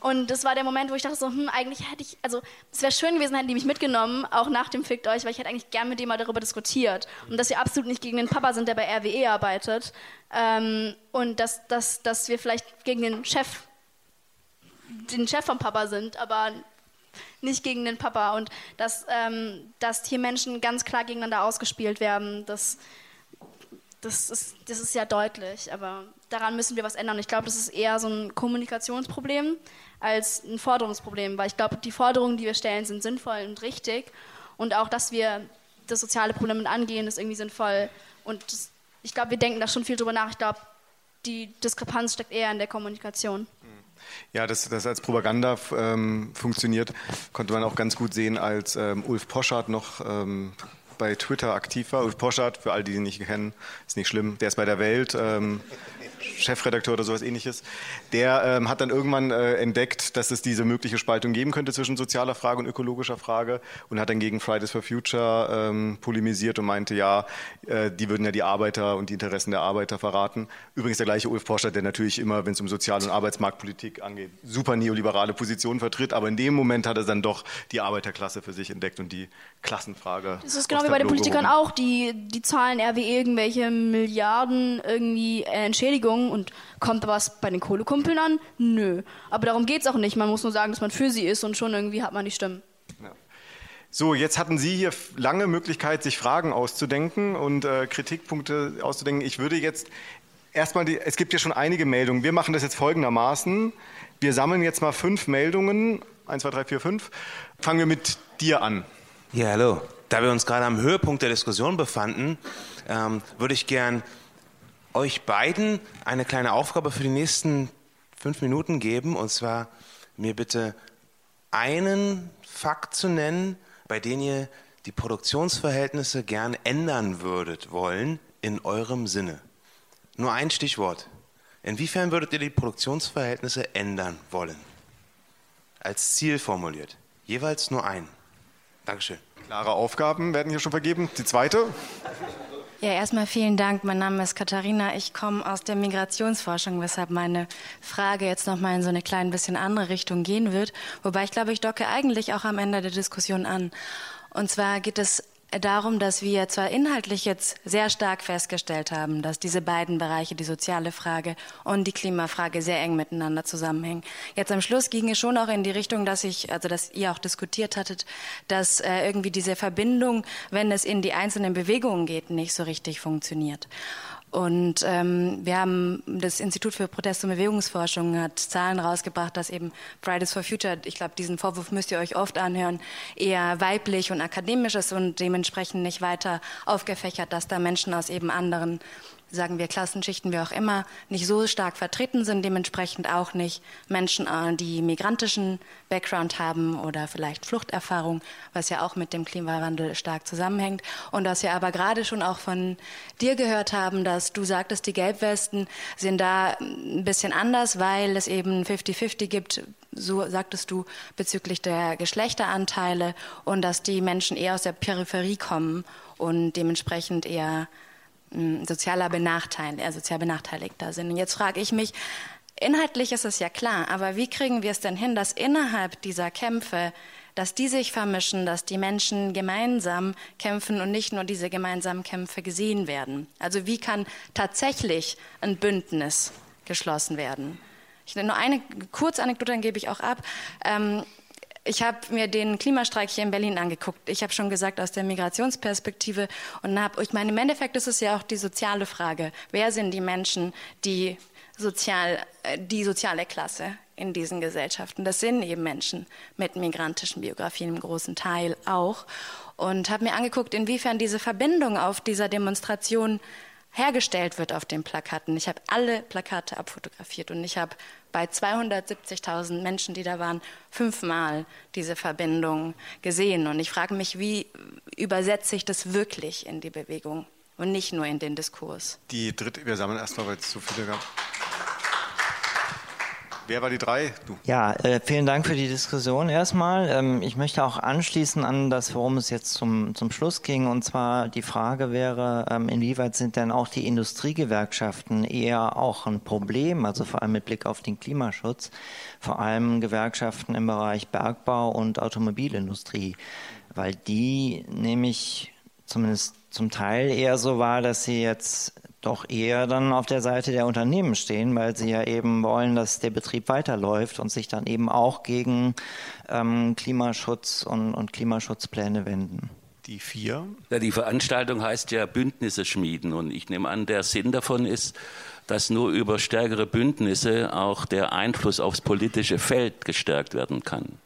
Und das war der Moment, wo ich dachte so, hm, eigentlich hätte ich, also es wäre schön gewesen, hätten die mich mitgenommen, auch nach dem Fickt euch, weil ich hätte eigentlich gern mit dem mal darüber diskutiert. Und dass wir absolut nicht gegen den Papa sind, der bei RWE arbeitet. Ähm, und dass, dass, dass wir vielleicht gegen den Chef, den Chef vom Papa sind, aber nicht gegen den Papa und dass, ähm, dass hier Menschen ganz klar gegeneinander ausgespielt werden, das, das, ist, das ist ja deutlich, aber daran müssen wir was ändern. Ich glaube, das ist eher so ein Kommunikationsproblem als ein Forderungsproblem, weil ich glaube, die Forderungen, die wir stellen, sind sinnvoll und richtig und auch, dass wir das soziale Problem angehen, ist irgendwie sinnvoll und das, ich glaube, wir denken da schon viel drüber nach. Ich glaube, die Diskrepanz steckt eher in der Kommunikation. Ja, dass das als Propaganda ähm, funktioniert, konnte man auch ganz gut sehen, als ähm, Ulf Poschardt noch ähm, bei Twitter aktiv war. Ulf Poschardt, für all die, die ihn nicht kennen, ist nicht schlimm, der ist bei der Welt. Chefredakteur oder sowas ähnliches, der ähm, hat dann irgendwann äh, entdeckt, dass es diese mögliche Spaltung geben könnte zwischen sozialer Frage und ökologischer Frage und hat dann gegen Fridays for Future ähm, polemisiert und meinte, ja, äh, die würden ja die Arbeiter und die Interessen der Arbeiter verraten. Übrigens der gleiche Ulf Porsche, der natürlich immer, wenn es um Sozial- und Arbeitsmarktpolitik angeht, super neoliberale Positionen vertritt, aber in dem Moment hat er dann doch die Arbeiterklasse für sich entdeckt und die Klassenfrage. Das ist genau wie bei den Politikern auch, die, die zahlen RWE irgendwelche Milliarden irgendwie äh, Entschädigungen und kommt was bei den Kohlekumpeln an? Nö. Aber darum geht es auch nicht. Man muss nur sagen, dass man für sie ist und schon irgendwie hat man die Stimmen. Ja. So, jetzt hatten Sie hier lange Möglichkeit, sich Fragen auszudenken und äh, Kritikpunkte auszudenken. Ich würde jetzt erstmal, die, es gibt ja schon einige Meldungen. Wir machen das jetzt folgendermaßen. Wir sammeln jetzt mal fünf Meldungen. Eins, zwei, drei, vier, fünf. Fangen wir mit dir an. Ja, hallo. Da wir uns gerade am Höhepunkt der Diskussion befanden, ähm, würde ich gern euch beiden eine kleine Aufgabe für die nächsten fünf Minuten geben, und zwar mir bitte einen Fakt zu nennen, bei dem ihr die Produktionsverhältnisse gern ändern würdet wollen in eurem Sinne. Nur ein Stichwort. Inwiefern würdet ihr die Produktionsverhältnisse ändern wollen? Als Ziel formuliert. Jeweils nur ein. Dankeschön. Klare Aufgaben werden hier schon vergeben. Die zweite. Ja, erstmal vielen Dank. Mein Name ist Katharina. Ich komme aus der Migrationsforschung, weshalb meine Frage jetzt noch mal in so eine klein bisschen andere Richtung gehen wird. Wobei ich glaube, ich docke eigentlich auch am Ende der Diskussion an. Und zwar geht es darum, dass wir zwar inhaltlich jetzt sehr stark festgestellt haben, dass diese beiden Bereiche, die soziale Frage und die Klimafrage, sehr eng miteinander zusammenhängen. Jetzt am Schluss ging es schon auch in die Richtung, dass ich, also dass ihr auch diskutiert hattet, dass äh, irgendwie diese Verbindung, wenn es in die einzelnen Bewegungen geht, nicht so richtig funktioniert. Und ähm, wir haben das Institut für Protest- und Bewegungsforschung hat Zahlen rausgebracht, dass eben Fridays for Future, ich glaube, diesen Vorwurf müsst ihr euch oft anhören, eher weiblich und akademisch ist und dementsprechend nicht weiter aufgefächert, dass da Menschen aus eben anderen sagen wir Klassenschichten, wie auch immer, nicht so stark vertreten sind, dementsprechend auch nicht Menschen, äh, die migrantischen Background haben oder vielleicht Fluchterfahrung, was ja auch mit dem Klimawandel stark zusammenhängt. Und dass wir aber gerade schon auch von dir gehört haben, dass du sagtest, die Gelbwesten sind da ein bisschen anders, weil es eben 50-50 gibt, so sagtest du, bezüglich der Geschlechteranteile und dass die Menschen eher aus der Peripherie kommen und dementsprechend eher sozialer benachteiligt, äh, sozial benachteiligter sind. Und jetzt frage ich mich, inhaltlich ist es ja klar, aber wie kriegen wir es denn hin, dass innerhalb dieser Kämpfe, dass die sich vermischen, dass die Menschen gemeinsam kämpfen und nicht nur diese gemeinsamen Kämpfe gesehen werden? Also wie kann tatsächlich ein Bündnis geschlossen werden? Ich nur eine Kurzanekdote, dann gebe ich auch ab. Ähm, ich habe mir den Klimastreik hier in Berlin angeguckt. Ich habe schon gesagt aus der Migrationsperspektive und habe, ich meine, im Endeffekt ist es ja auch die soziale Frage. Wer sind die Menschen, die sozial, äh, die soziale Klasse in diesen Gesellschaften? Das sind eben Menschen mit migrantischen Biografien im großen Teil auch. Und habe mir angeguckt, inwiefern diese Verbindung auf dieser Demonstration hergestellt wird auf den Plakaten. Ich habe alle Plakate abfotografiert und ich habe bei 270.000 Menschen, die da waren, fünfmal diese Verbindung gesehen. Und ich frage mich, wie übersetze ich das wirklich in die Bewegung? und nicht nur in den Diskurs. Die dritte, wir sammeln erstmal, weil es zu viele gab. Wer war die drei? Du. Ja, äh, vielen Dank für die Diskussion erstmal. Ähm, ich möchte auch anschließen an das, worum es jetzt zum, zum Schluss ging. Und zwar die Frage wäre, ähm, inwieweit sind denn auch die Industriegewerkschaften eher auch ein Problem, also vor allem mit Blick auf den Klimaschutz, vor allem Gewerkschaften im Bereich Bergbau und Automobilindustrie, weil die nämlich zumindest zum Teil eher so war, dass sie jetzt doch eher dann auf der Seite der Unternehmen stehen, weil sie ja eben wollen, dass der Betrieb weiterläuft und sich dann eben auch gegen ähm, Klimaschutz und, und Klimaschutzpläne wenden. Die vier? Ja, die Veranstaltung heißt ja Bündnisse schmieden und ich nehme an, der Sinn davon ist, dass nur über stärkere Bündnisse auch der Einfluss aufs politische Feld gestärkt werden kann.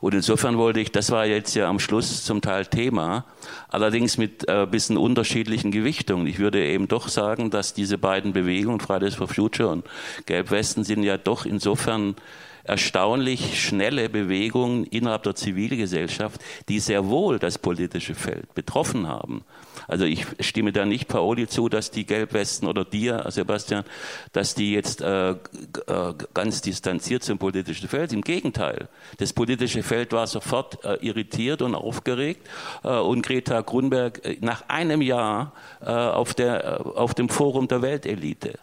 Und insofern wollte ich, das war jetzt ja am Schluss zum Teil Thema, allerdings mit äh, bisschen unterschiedlichen Gewichtungen. Ich würde eben doch sagen, dass diese beiden Bewegungen, Fridays for Future und Gelbwesten, sind ja doch insofern erstaunlich schnelle Bewegungen innerhalb der Zivilgesellschaft, die sehr wohl das politische Feld betroffen haben. Also ich stimme da nicht Paoli zu, dass die Gelbwesten oder dir, Sebastian, dass die jetzt äh, äh, ganz distanziert zum politischen Feld. Im Gegenteil. Das politische Feld war sofort äh, irritiert und aufgeregt. Äh, und Greta Grunberg äh, nach einem Jahr äh, auf, der, auf dem Forum der Weltelite.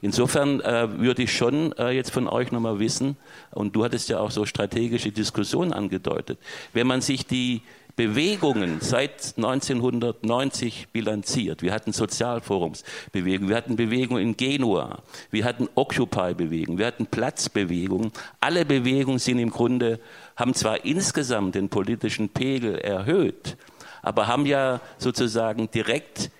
Insofern äh, würde ich schon äh, jetzt von euch nochmal wissen, und du hattest ja auch so strategische Diskussionen angedeutet, wenn man sich die Bewegungen seit 1990 bilanziert. Wir hatten Sozialforumsbewegungen, wir hatten Bewegungen in Genua, wir hatten Occupy-Bewegungen, wir hatten Platzbewegungen. Alle Bewegungen sind im Grunde, haben zwar insgesamt den politischen Pegel erhöht, aber haben ja sozusagen direkt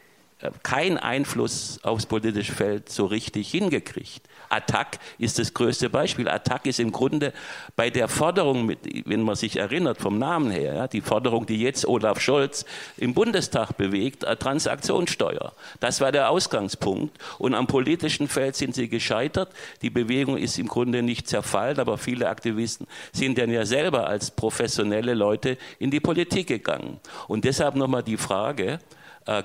keinen Einfluss aufs politische Feld so richtig hingekriegt. Attac ist das größte Beispiel. Attac ist im Grunde bei der Forderung, wenn man sich erinnert vom Namen her, die Forderung, die jetzt Olaf Scholz im Bundestag bewegt, Transaktionssteuer. Das war der Ausgangspunkt. Und am politischen Feld sind sie gescheitert. Die Bewegung ist im Grunde nicht zerfallen, aber viele Aktivisten sind dann ja selber als professionelle Leute in die Politik gegangen. Und deshalb nochmal die Frage, äh, äh,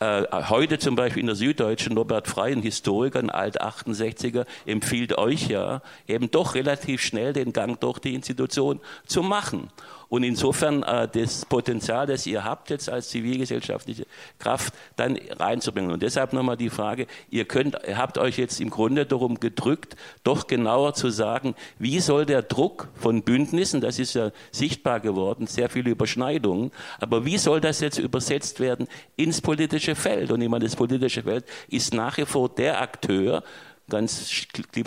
heute zum Beispiel in der Süddeutschen, Norbert Frey, ein Historiker, ein Alt-68er, empfiehlt euch ja, eben doch relativ schnell den Gang durch die Institution zu machen. Und insofern äh, das Potenzial, das ihr habt jetzt als zivilgesellschaftliche Kraft, dann reinzubringen. Und deshalb nochmal die Frage, ihr könnt, ihr habt euch jetzt im Grunde darum gedrückt, doch genauer zu sagen, wie soll der Druck von Bündnissen, das ist ja sichtbar geworden, sehr viele Überschneidungen, aber wie soll das jetzt übersetzt werden ins politische Feld? Und ich meine, das politische Feld ist nach wie vor der Akteur, ganz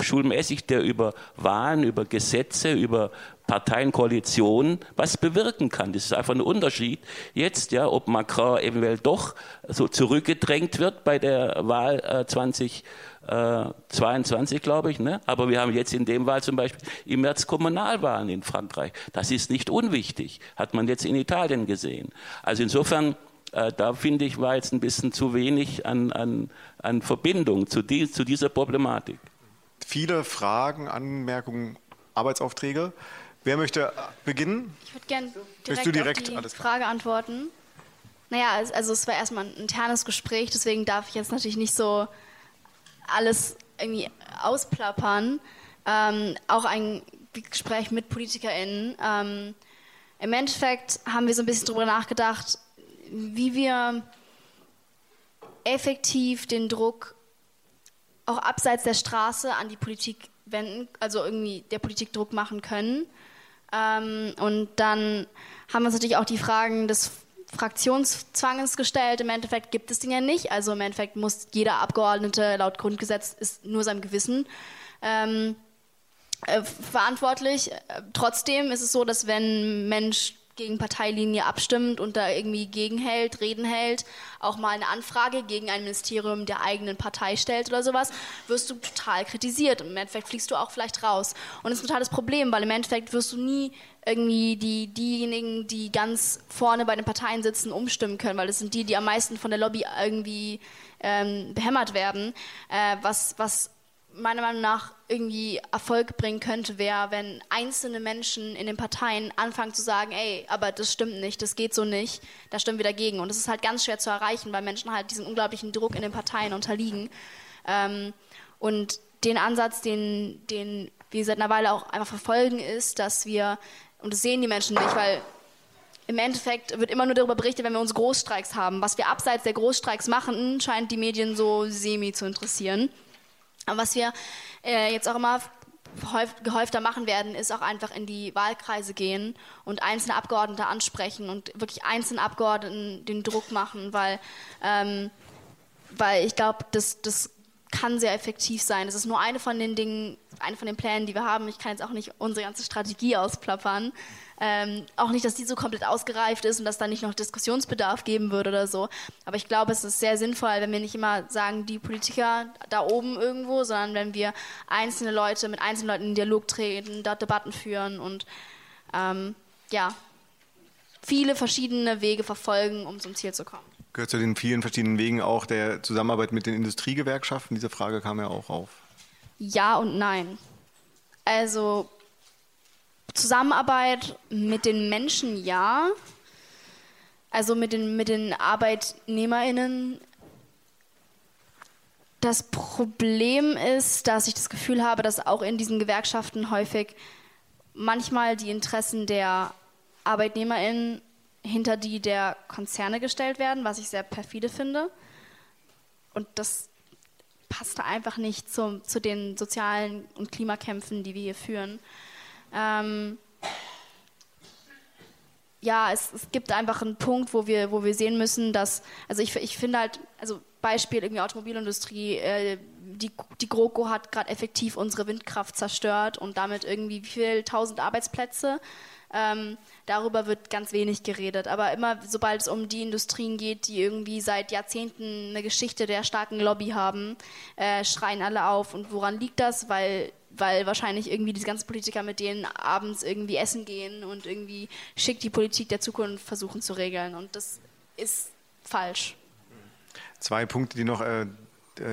schulmäßig, der über Wahlen, über Gesetze, über Parteienkoalitionen was bewirken kann. Das ist einfach ein Unterschied. Jetzt, ja, ob Macron eventuell doch so zurückgedrängt wird bei der Wahl äh, 2022, äh, glaube ich. Ne? Aber wir haben jetzt in dem Wahl zum Beispiel im März Kommunalwahlen in Frankreich. Das ist nicht unwichtig. Hat man jetzt in Italien gesehen. Also insofern äh, da finde ich, war jetzt ein bisschen zu wenig an, an, an Verbindung zu, die, zu dieser Problematik. Viele Fragen, Anmerkungen, Arbeitsaufträge. Wer möchte beginnen? Ich würde gerne direkt, du direkt auf die Frage antworten. Naja, also es war erstmal ein internes Gespräch, deswegen darf ich jetzt natürlich nicht so alles irgendwie ausplappern. Ähm, auch ein Gespräch mit PolitikerInnen. Ähm, Im Endeffekt haben wir so ein bisschen darüber nachgedacht, wie wir effektiv den Druck auch abseits der Straße an die Politik wenden, also irgendwie der Politik Druck machen können. Ähm, und dann haben wir uns natürlich auch die Fragen des Fraktionszwanges gestellt. Im Endeffekt gibt es den ja nicht. Also im Endeffekt muss jeder Abgeordnete laut Grundgesetz ist nur seinem Gewissen ähm, äh, verantwortlich. Äh, trotzdem ist es so, dass wenn Mensch gegen Parteilinie abstimmt und da irgendwie gegenhält, Reden hält, auch mal eine Anfrage gegen ein Ministerium der eigenen Partei stellt oder sowas, wirst du total kritisiert. Im Endeffekt fliegst du auch vielleicht raus. Und das ist ein totales Problem, weil im Endeffekt wirst du nie irgendwie die, diejenigen, die ganz vorne bei den Parteien sitzen, umstimmen können, weil das sind die, die am meisten von der Lobby irgendwie ähm, behämmert werden. Äh, was, was meiner Meinung nach irgendwie Erfolg bringen könnte, wäre, wenn einzelne Menschen in den Parteien anfangen zu sagen, ey, aber das stimmt nicht, das geht so nicht, da stimmen wir dagegen. Und das ist halt ganz schwer zu erreichen, weil Menschen halt diesen unglaublichen Druck in den Parteien unterliegen. Ähm, und den Ansatz, den, den wir seit einer Weile auch einfach verfolgen, ist, dass wir, und das sehen die Menschen nicht, weil im Endeffekt wird immer nur darüber berichtet, wenn wir unsere Großstreiks haben. Was wir abseits der Großstreiks machen, scheint die Medien so semi zu interessieren. Aber was wir äh, jetzt auch immer gehäufter machen werden, ist auch einfach in die Wahlkreise gehen und einzelne Abgeordnete ansprechen und wirklich einzelne Abgeordneten den Druck machen, weil, ähm, weil ich glaube, das, das kann sehr effektiv sein. Das ist nur eine von den Dingen, eine von den Plänen, die wir haben. Ich kann jetzt auch nicht unsere ganze Strategie ausplappern. Ähm, auch nicht, dass die so komplett ausgereift ist und dass da nicht noch Diskussionsbedarf geben würde oder so. Aber ich glaube, es ist sehr sinnvoll, wenn wir nicht immer sagen, die Politiker da oben irgendwo, sondern wenn wir einzelne Leute mit einzelnen Leuten in Dialog treten, dort Debatten führen und ähm, ja, viele verschiedene Wege verfolgen, um zum Ziel zu kommen. Gehört zu den vielen verschiedenen Wegen auch der Zusammenarbeit mit den Industriegewerkschaften? Diese Frage kam ja auch auf. Ja und nein. Also Zusammenarbeit mit den Menschen ja. Also mit den, mit den ArbeitnehmerInnen. Das Problem ist, dass ich das Gefühl habe, dass auch in diesen Gewerkschaften häufig manchmal die Interessen der ArbeitnehmerInnen hinter die der Konzerne gestellt werden, was ich sehr perfide finde. Und das passt einfach nicht zum, zu den sozialen und Klimakämpfen, die wir hier führen. Ähm, ja, es, es, gibt einfach einen Punkt, wo wir, wo wir sehen müssen, dass, also ich, ich finde halt, also Beispiel irgendwie Automobilindustrie, äh, die, die GroKo hat gerade effektiv unsere Windkraft zerstört und damit irgendwie wie viel tausend Arbeitsplätze. Ähm, darüber wird ganz wenig geredet. Aber immer, sobald es um die Industrien geht, die irgendwie seit Jahrzehnten eine Geschichte der starken Lobby haben, äh, schreien alle auf. Und woran liegt das? Weil weil wahrscheinlich irgendwie diese ganzen Politiker mit denen abends irgendwie essen gehen und irgendwie schick die Politik der Zukunft versuchen zu regeln. Und das ist falsch. Zwei Punkte, die noch. Äh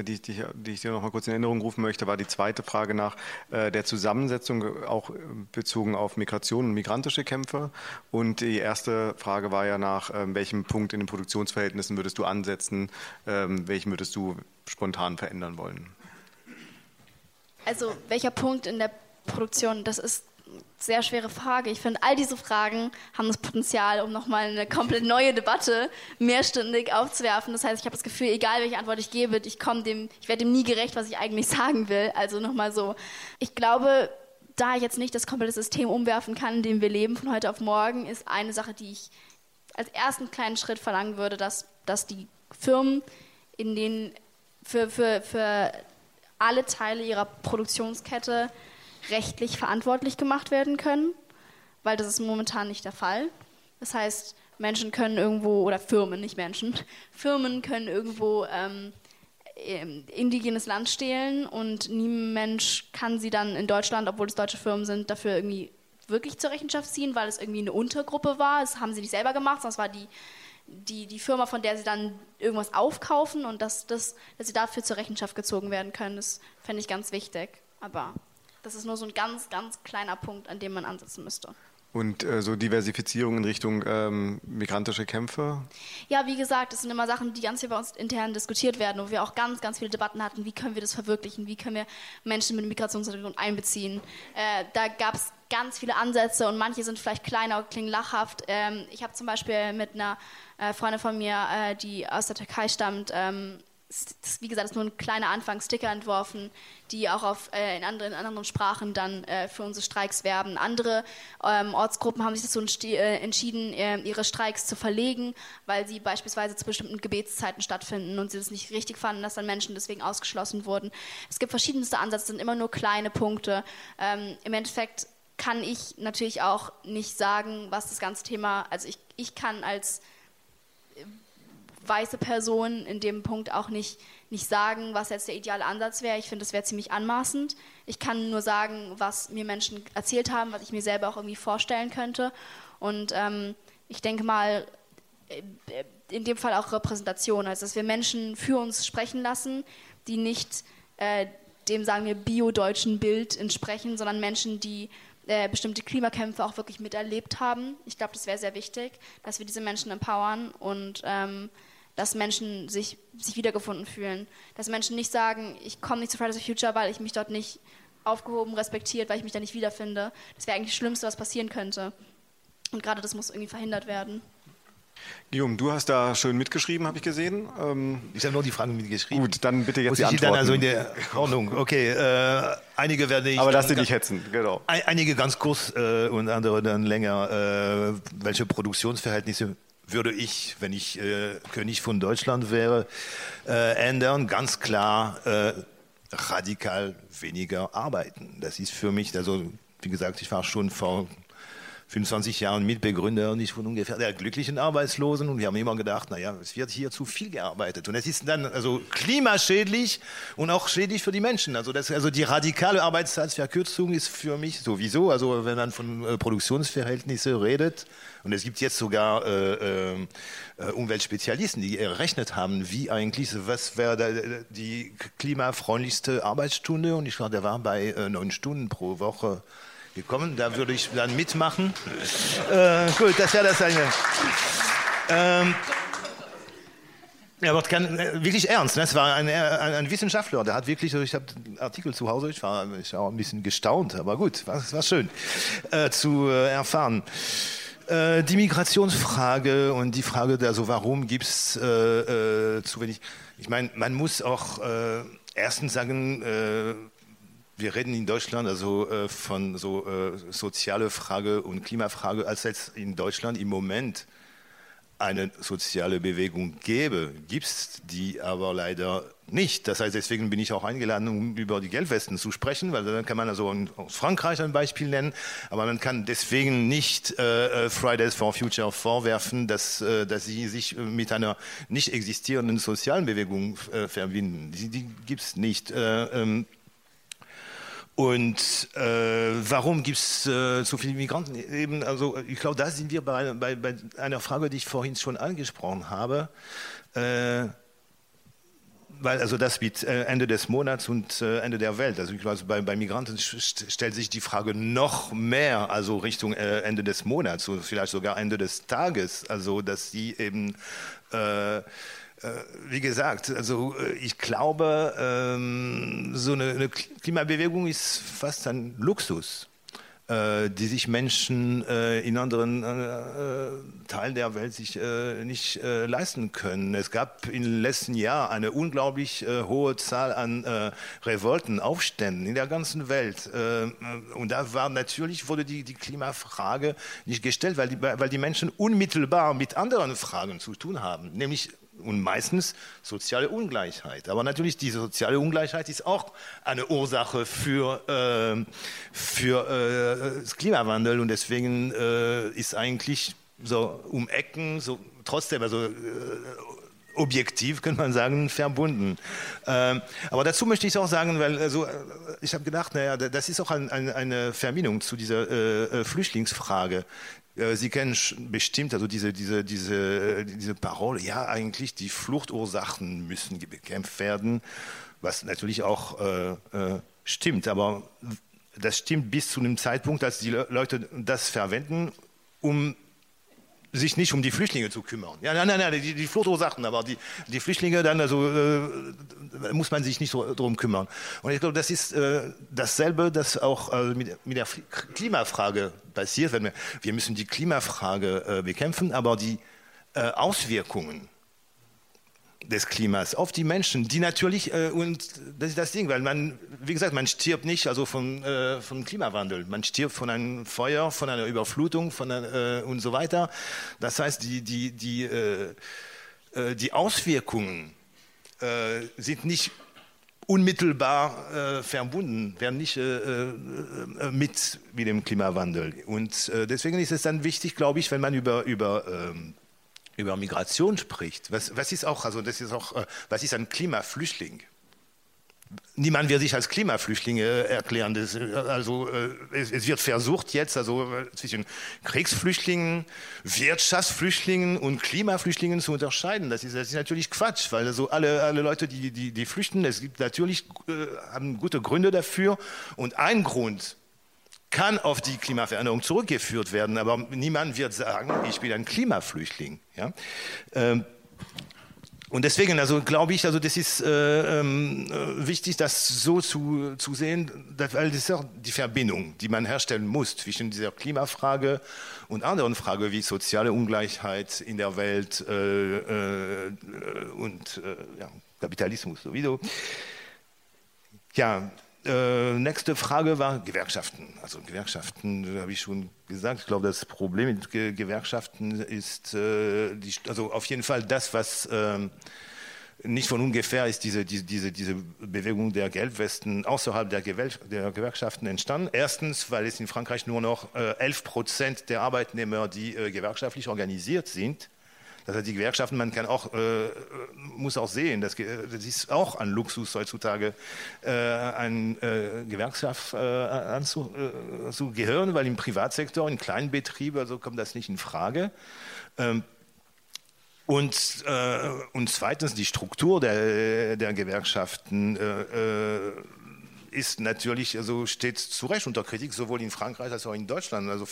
die, die, die, ich dir noch mal kurz in Erinnerung rufen möchte, war die zweite Frage nach äh, der Zusammensetzung, auch bezogen auf Migration und migrantische Kämpfe. Und die erste Frage war ja nach, äh, welchem Punkt in den Produktionsverhältnissen würdest du ansetzen, äh, welchen würdest du spontan verändern wollen? Also welcher Punkt in der Produktion, das ist sehr schwere Frage. Ich finde, all diese Fragen haben das Potenzial, um nochmal eine komplett neue Debatte mehrstündig aufzuwerfen. Das heißt, ich habe das Gefühl, egal welche Antwort ich gebe, ich ich werde dem nie gerecht, was ich eigentlich *laughs* sagen will. Also nochmal so. Ich glaube, da ich jetzt nicht das komplette System umwerfen kann, in dem wir leben von heute auf morgen, ist eine Sache, die ich als ersten kleinen Schritt verlangen würde, dass, dass die Firmen, in denen für, für, für alle Teile ihrer Produktionskette rechtlich verantwortlich gemacht werden können, weil das ist momentan nicht der Fall. Das heißt, Menschen können irgendwo, oder Firmen, nicht Menschen, *laughs* Firmen können irgendwo ähm, indigenes Land stehlen und niemand Mensch kann sie dann in Deutschland, obwohl es deutsche Firmen sind, dafür irgendwie wirklich zur Rechenschaft ziehen, weil es irgendwie eine Untergruppe war. Das haben sie nicht selber gemacht, sondern es war die die, die Firma, von der sie dann irgendwas aufkaufen und dass, dass, dass sie dafür zur Rechenschaft gezogen werden können, das fände ich ganz wichtig. Aber das ist nur so ein ganz, ganz kleiner Punkt, an dem man ansetzen müsste. Und äh, so Diversifizierung in Richtung ähm, migrantische Kämpfe? Ja, wie gesagt, das sind immer Sachen, die ganz hier bei uns intern diskutiert werden, wo wir auch ganz, ganz viele Debatten hatten. Wie können wir das verwirklichen? Wie können wir Menschen mit Migrationshintergrund einbeziehen? Äh, da gab es ganz viele Ansätze und manche sind vielleicht kleiner und klingen lachhaft. Ähm, ich habe zum Beispiel mit einer äh, Freundin von mir, äh, die aus der Türkei stammt, ähm, wie gesagt, ist nur ein kleiner Anfang, Sticker entworfen, die auch auf, äh, in, anderen, in anderen Sprachen dann äh, für unsere Streiks werben. Andere ähm, Ortsgruppen haben sich dazu äh, entschieden, äh, ihre Streiks zu verlegen, weil sie beispielsweise zu bestimmten Gebetszeiten stattfinden und sie das nicht richtig fanden, dass dann Menschen deswegen ausgeschlossen wurden. Es gibt verschiedenste Ansätze, sind immer nur kleine Punkte. Ähm, Im Endeffekt kann ich natürlich auch nicht sagen, was das ganze Thema, also ich, ich kann als weiße Person in dem Punkt auch nicht, nicht sagen, was jetzt der ideale Ansatz wäre. Ich finde, das wäre ziemlich anmaßend. Ich kann nur sagen, was mir Menschen erzählt haben, was ich mir selber auch irgendwie vorstellen könnte. Und ähm, ich denke mal, äh, in dem Fall auch Repräsentation, also dass wir Menschen für uns sprechen lassen, die nicht äh, dem, sagen wir, biodeutschen Bild entsprechen, sondern Menschen, die äh, bestimmte Klimakämpfe auch wirklich miterlebt haben. Ich glaube, das wäre sehr wichtig, dass wir diese Menschen empowern und ähm, dass Menschen sich, sich wiedergefunden fühlen. Dass Menschen nicht sagen, ich komme nicht zu Fridays for Future, weil ich mich dort nicht aufgehoben, respektiert, weil ich mich da nicht wiederfinde. Das wäre eigentlich das Schlimmste, was passieren könnte. Und gerade das muss irgendwie verhindert werden. Guillaume, du hast da schön mitgeschrieben, habe ich gesehen. Ähm, ich habe nur die Fragen mitgeschrieben. Gut, dann bitte jetzt Muss die ich Antworten. dann also in der *laughs* Ordnung. Okay, äh, einige werde ich. Aber lass dich nicht hetzen, genau. Ein- Einige ganz kurz äh, und andere dann länger. Äh, welche Produktionsverhältnisse würde ich, wenn ich äh, König von Deutschland wäre, äh, ändern? Ganz klar äh, radikal weniger arbeiten. Das ist für mich, also wie gesagt, ich war schon vor 25 Jahren Mitbegründer nicht von ungefähr der glücklichen Arbeitslosen. Und wir haben immer gedacht, naja, es wird hier zu viel gearbeitet. Und es ist dann also klimaschädlich und auch schädlich für die Menschen. Also, das, also die radikale Arbeitszeitverkürzung ist für mich sowieso, also wenn man von äh, Produktionsverhältnissen redet und es gibt jetzt sogar äh, äh, Umweltspezialisten, die errechnet haben, wie eigentlich, was wäre äh, die klimafreundlichste Arbeitsstunde. Und ich glaube, der war bei äh, neun Stunden pro Woche gekommen. Da würde ich dann mitmachen. Äh, gut, das wäre das eine. Ähm, ja, aber kann, äh, wirklich ernst. Ne? Es war ein, ein, ein Wissenschaftler, der hat wirklich, ich habe einen Artikel zu Hause, ich war, ich war ein bisschen gestaunt, aber gut, war, war schön äh, zu äh, erfahren. Äh, die Migrationsfrage und die Frage, also warum gibt es äh, äh, zu wenig. Ich meine, man muss auch äh, erstens sagen, äh, wir reden in Deutschland also äh, von so äh, soziale Frage und Klimafrage, als es in Deutschland im Moment eine soziale Bewegung gäbe, gibt es die aber leider nicht. Das heißt, deswegen bin ich auch eingeladen, um über die Gelbwesten zu sprechen, weil dann kann man also aus Frankreich ein Beispiel nennen, aber man kann deswegen nicht äh, Fridays for Future vorwerfen, dass, äh, dass sie sich mit einer nicht existierenden sozialen Bewegung äh, verbinden. Die, die gibt es nicht. Äh, ähm, und äh, warum gibt es äh, so viele Migranten? Eben, also ich glaube, da sind wir bei, bei, bei einer Frage, die ich vorhin schon angesprochen habe. Äh, weil also das mit äh, Ende des Monats und äh, Ende der Welt. Also ich glaube, bei, bei Migranten st stellt sich die Frage noch mehr, also Richtung äh, Ende des Monats und vielleicht sogar Ende des Tages. Also dass sie eben wie gesagt, also ich glaube, ähm, so eine, eine Klimabewegung ist fast ein Luxus, äh, die sich Menschen äh, in anderen äh, Teilen der Welt sich äh, nicht äh, leisten können. Es gab im letzten Jahr eine unglaublich äh, hohe Zahl an äh, Revolten, Aufständen in der ganzen Welt. Äh, und da war natürlich wurde die, die Klimafrage nicht gestellt, weil die, weil die Menschen unmittelbar mit anderen Fragen zu tun haben, nämlich und meistens soziale Ungleichheit. Aber natürlich, diese soziale Ungleichheit ist auch eine Ursache für, äh, für äh, Klimawandel und deswegen äh, ist eigentlich so um Ecken, so trotzdem, also äh, objektiv, könnte man sagen, verbunden. Ähm, aber dazu möchte ich auch sagen, weil also, ich habe gedacht, naja, das ist auch ein, ein, eine Verbindung zu dieser äh, Flüchtlingsfrage. Sie kennen bestimmt also diese, diese, diese, diese Parole, ja, eigentlich die Fluchtursachen müssen bekämpft werden, was natürlich auch äh, äh, stimmt. Aber das stimmt bis zu einem Zeitpunkt, als die Leute das verwenden, um sich nicht um die Flüchtlinge zu kümmern. Ja, nein, nein, nein, die, die Fluchtursachen, aber die, die Flüchtlinge dann, also äh, muss man sich nicht so drum kümmern. Und ich glaube, das ist äh, dasselbe, das auch äh, mit, mit, der Klimafrage passiert. Wenn wir, wir müssen die Klimafrage äh, bekämpfen, aber die äh, Auswirkungen des Klimas auf die Menschen, die natürlich, äh, und das ist das Ding, weil man, wie gesagt, man stirbt nicht also von, äh, vom Klimawandel, man stirbt von einem Feuer, von einer Überflutung von einer, äh, und so weiter. Das heißt, die, die, die, äh, die Auswirkungen äh, sind nicht unmittelbar äh, verbunden, werden nicht äh, mit, mit dem Klimawandel. Und deswegen ist es dann wichtig, glaube ich, wenn man über, über ähm, über Migration spricht, was, was ist auch, also das ist auch, was ist ein Klimaflüchtling? niemand wird sich als Klimaflüchtlinge erklären. Das, also es, es, wird versucht jetzt also zwischen Kriegsflüchtlingen, Wirtschaftsflüchtlingen und Klimaflüchtlingen zu unterscheiden. Das ist, das ist natürlich Quatsch, weil also alle, alle Leute, die, die, die flüchten, es gibt natürlich äh, haben gute Gründe dafür. Und ein Grund kann auf die Klimaveränderung zurückgeführt werden, aber niemand wird sagen, ich bin ein Klimaflüchtling. Ja? Ähm, und deswegen, also glaube ich, also das ist äh, ähm, äh, wichtig, das so zu, zu sehen, dass, weil das ist auch die Verbindung, die man herstellen muss zwischen dieser Klimafrage und anderen Fragen wie soziale Ungleichheit in der Welt äh, äh, und äh, ja, Kapitalismus sowieso. Ja, äh, nächste Frage war Gewerkschaften. Also Gewerkschaften, habe ich schon gesagt. Ich glaube, das Problem mit Ge Gewerkschaften ist, äh, die, also auf jeden Fall das, was äh, nicht von ungefähr ist, diese, diese, diese Bewegung der Gelbwesten außerhalb der, der, Gewerkschaften entstanden. Erstens, weil es in Frankreich nur noch 11 Prozent der Arbeitnehmer, die gewerkschaftlich organisiert sind, das heißt, die Gewerkschaften, man kann auch, äh, muss auch sehen, das, das, ist auch ein Luxus heutzutage, äh, eine äh, Gewerkschaft äh, anzugehören, weil im Privatsektor, in kleinen Betrieben, also kommt das nicht in Frage. Ähm, und, äh, und zweitens die Struktur der, der Gewerkschaften äh, äh, ist natürlich, also steht zu Recht unter Kritik, sowohl in Frankreich als auch in Deutschland. Also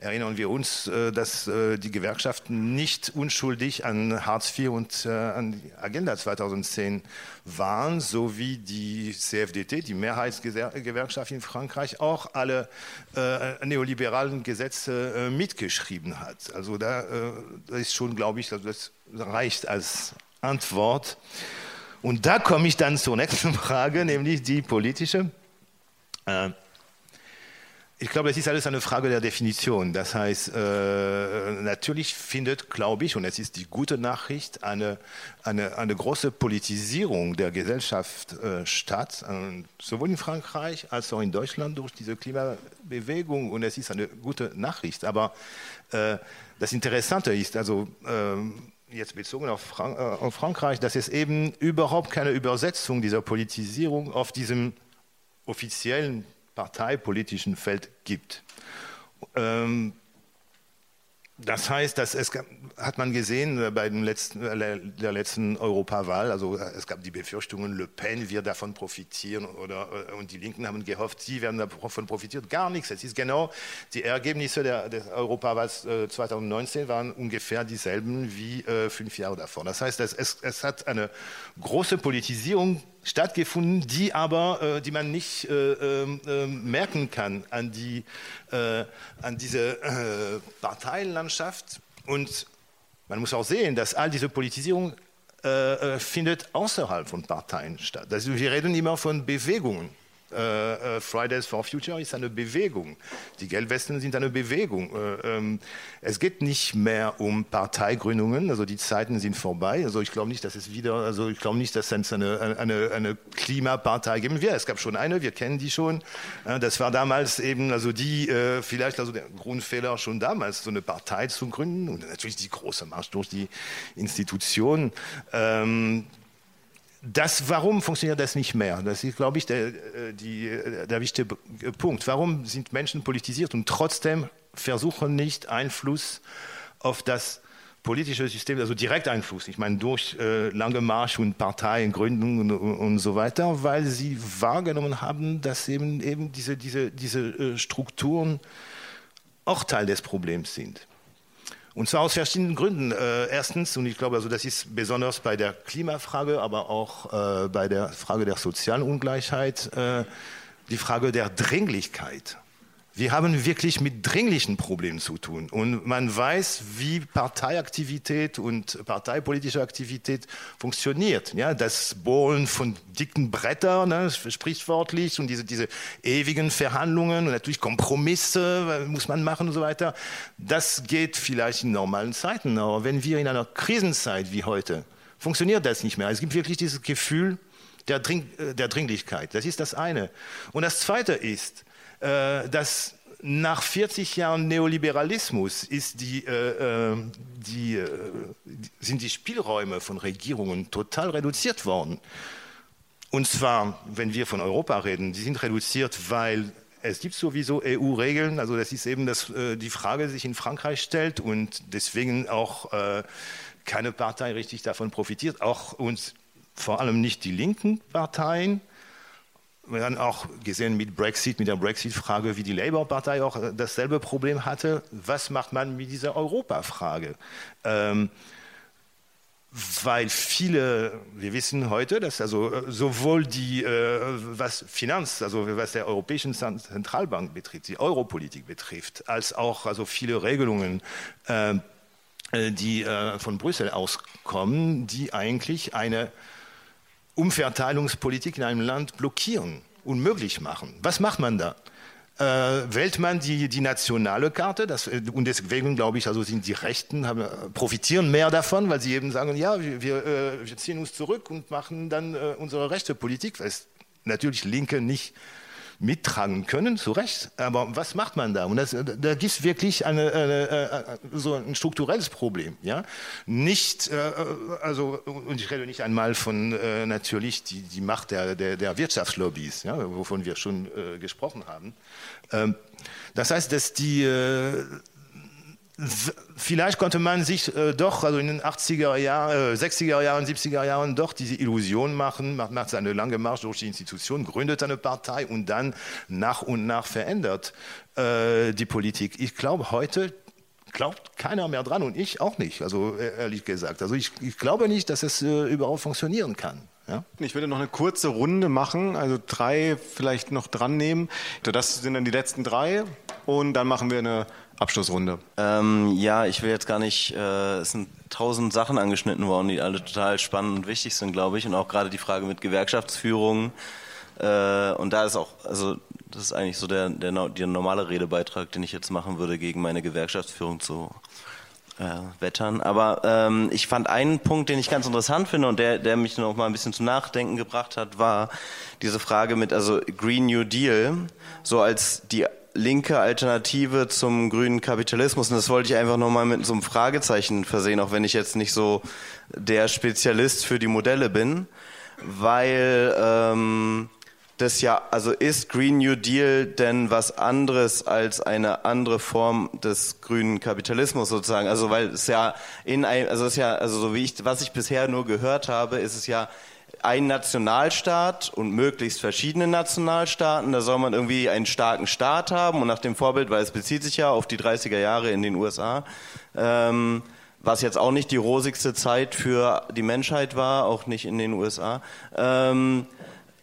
erinnern wir uns, äh, dass äh, die Gewerkschaften nicht unschuldig an Hartz IV und äh, an die Agenda 2010 waren, so wie die CFDT, die Mehrheitsgewerkschaft in Frankreich, auch alle neoliberalen Gesetze mitgeschrieben hat. Also da ist schon, glaube ich, also das reicht als Antwort. Und da komme ich dann zur nächsten *laughs* Frage, nämlich die politische. Äh, ich glaube, es ist alles eine Frage der Definition. Das heißt, äh, natürlich findet, glaube ich, und es ist die gute Nachricht, eine, eine, eine große Politisierung der Gesellschaft äh, statt, sowohl in Frankreich als auch in Deutschland durch diese Klimabewegung. Und es ist eine gute Nachricht. Aber das Interessante ist, also ähm, jetzt bezogen auf, Frank äh, auf, Frankreich, dass es eben überhaupt keine Übersetzung dieser Politisierung auf diesem offiziellen parteipolitischen Feld gibt. Ähm, das heißt, dass es hat man gesehen äh, bei dem letzten, äh, der letzten Europawahl. Also äh, es gab die Befürchtungen, Le Pen wird davon profitieren oder und die Linken haben gehofft, sie werden davon profitieren. Gar nichts. Es ist genau die Ergebnisse der, des Europawahls 2019 waren ungefähr dieselben wie fünf Jahre davor. Das heißt, es, es hat eine große Politisierung stattgefunden, die aber, äh, die man nicht äh, äh, merken kann an, die, äh, an diese äh, Parteienlandschaft. Und man muss auch sehen, dass all diese Politisierung äh, findet außerhalb von Parteien statt. Also wir reden immer von Bewegungen. Äh, äh, Fridays for Future ist eine Bewegung. Die Gelbwesten sind eine Bewegung. Äh, ähm, es geht nicht mehr um Parteigründungen, also die Zeiten sind vorbei. Also ich glaube nicht, dass es wieder, also ich glaube nicht, dass es eine, eine, eine Klimapartei geben wird. Es gab schon eine, wir kennen die schon. Das war damals eben, also die, vielleicht also der Grundfehler schon damals, so eine Partei zu gründen und natürlich die große Marsch durch die Institutionen. Ähm, das, warum funktioniert das nicht mehr? Das ist, glaube ich, der, äh, die, äh, der wichtige Punkt. Warum sind Menschen politisiert und trotzdem versuchen nicht Einfluss auf das politische System, also direkt Einfluss, ich meine durch äh, lange Marsch und Parteiengründung und, und, so weiter, weil sie wahrgenommen haben, dass eben, eben diese, diese, diese äh, Strukturen auch Teil des Problems sind. Und zwar aus verschiedenen Gründen. Äh, erstens, und ich glaube, also das ist besonders bei der Klimafrage, aber auch äh, bei der Frage der sozialen Ungleichheit, äh, die Frage der Dringlichkeit. Wir haben wirklich mit dringlichen Problemen zu tun. Und man weiß, wie Parteiaktivität und parteipolitische Aktivität funktioniert. Ja, das Bohren von dicken Brettern, ne, sprichwörtlich, und diese, diese ewigen Verhandlungen und natürlich Kompromisse muss man machen und so weiter. Das geht vielleicht in normalen Zeiten. Aber wenn wir in einer Krisenzeit wie heute, funktioniert das nicht mehr. Es gibt wirklich dieses Gefühl der, Dring, äh, der Dringlichkeit. Das ist das eine. Und das zweite ist, äh, dass nach 40 Jahren Neoliberalismus die, äh, äh die, äh, sind die Spielräume von Regierungen total reduziert worden. Und zwar, wenn wir von Europa reden, die sind reduziert, weil es gibt sowieso EU-Regeln. Also das ist eben dass äh, die Frage, die sich in Frankreich stellt und deswegen auch äh, keine Partei richtig davon profitiert, auch uns vor allem nicht die linken Parteien. Wir haben auch gesehen mit Brexit, mit der Brexit-Frage, wie die Labour-Partei auch äh, dasselbe Problem hatte. Was macht man mit dieser Europa-Frage? Ähm, weil viele, wir wissen heute, dass also äh, sowohl die, äh, was Finanz, also was der Europäischen Zentralbank betrifft, die Europolitik betrifft, als auch also viele Regelungen, äh, die von Brüssel auskommen, die eigentlich eine Umverteilungspolitik in einem Land blockieren, unmöglich machen. Was macht man da? äh, wählt man die, die nationale Karte. Das, äh, und deswegen glaube ich, also sind die Rechten haben, äh, profitieren mehr davon, weil sie eben sagen, ja, wir, wir, äh, wir ziehen uns zurück und machen dann äh, unsere rechte Politik, weil es natürlich Linke nicht mittragen können, zu Recht. Aber was macht man da? Und das, da gibt es wirklich eine, eine, eine, so ein strukturelles Problem. Ja? Nicht, äh, also, und ich rede nicht einmal von äh, natürlich die, die Macht der, der, der Wirtschaftslobbys, ja, wovon wir schon äh, gesprochen haben. Ähm, das heißt, dass die Vielleicht konnte man sich äh, doch, also in den 80er Jahren, äh, 60er Jahren, 70er Jahren doch diese Illusion machen, man macht eine lange Marsch durch die Institution, gründet eine Partei und dann nach und nach verändert äh, die Politik. Ich glaube, heute glaubt keiner mehr dran und ich auch nicht, also äh, ehrlich gesagt. Also ich, ich glaube nicht, dass es äh, überhaupt funktionieren kann. Ja? Ich würde noch eine kurze Runde machen, also drei vielleicht noch dran nehmen. Das sind dann die letzten drei und dann machen wir eine Abschlussrunde. Ähm, ja, ich will jetzt gar nicht, äh, es sind tausend Sachen angeschnitten worden, die alle total spannend und wichtig sind, glaube ich. Und auch gerade die Frage mit Gewerkschaftsführung. Äh, und da ist auch, also das ist eigentlich so der, der, der normale Redebeitrag, den ich jetzt machen würde, gegen meine Gewerkschaftsführung zu äh, wettern. Aber ähm, ich fand einen Punkt, den ich ganz interessant finde und der, der mich noch mal ein bisschen zum Nachdenken gebracht hat, war diese Frage mit, also Green New Deal, so als die linke Alternative zum grünen Kapitalismus. Und das wollte ich einfach nochmal mit so einem Fragezeichen versehen, auch wenn ich jetzt nicht so der Spezialist für die Modelle bin, weil ähm, das ja, also ist Green New Deal denn was anderes als eine andere Form des grünen Kapitalismus sozusagen? Also weil es ja in ein, also es ist ja, also so wie ich, was ich bisher nur gehört habe, ist es ja ein Nationalstaat und möglichst verschiedene Nationalstaaten. Da soll man irgendwie einen starken Staat haben und nach dem Vorbild, weil es bezieht sich ja auf die 30er Jahre in den USA, ähm, was jetzt auch nicht die rosigste Zeit für die Menschheit war, auch nicht in den USA. Ähm,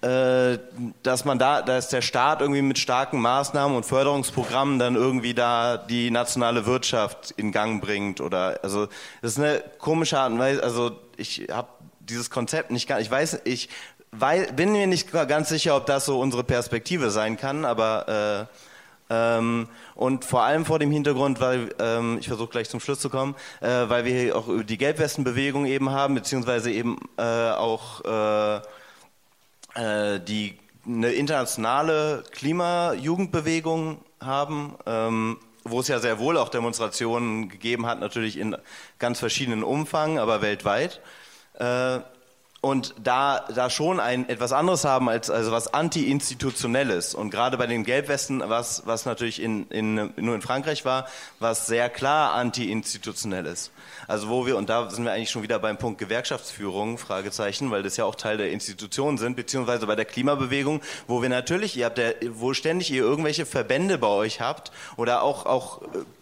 äh, dass man da, dass der Staat irgendwie mit starken Maßnahmen und Förderungsprogrammen dann irgendwie da die nationale Wirtschaft in Gang bringt oder also das ist eine komische Art und Weise. Also ich habe dieses Konzept nicht gar, ich weiß, ich weil, bin mir nicht ganz sicher, ob das so unsere Perspektive sein kann, aber äh, ähm, und vor allem vor dem Hintergrund, weil ähm, ich versuche gleich zum Schluss zu kommen, äh, weil wir auch die Gelbwestenbewegung eben haben, beziehungsweise eben äh, auch äh, äh, die eine internationale Klimajugendbewegung haben. Ähm, wo es ja sehr wohl auch Demonstrationen gegeben hat, natürlich in ganz verschiedenen Umfang, aber weltweit. Äh, und da, da schon ein etwas anderes haben als also was anti-institutionelles. Und gerade bei den Gelbwesten was was natürlich in, in nur in Frankreich war was sehr klar anti-institutionelles. Also wo wir und da sind wir eigentlich schon wieder beim Punkt Gewerkschaftsführung Fragezeichen weil das ja auch Teil der Institutionen sind beziehungsweise bei der Klimabewegung wo wir natürlich ihr habt ja wo ständig ihr irgendwelche Verbände bei euch habt oder auch auch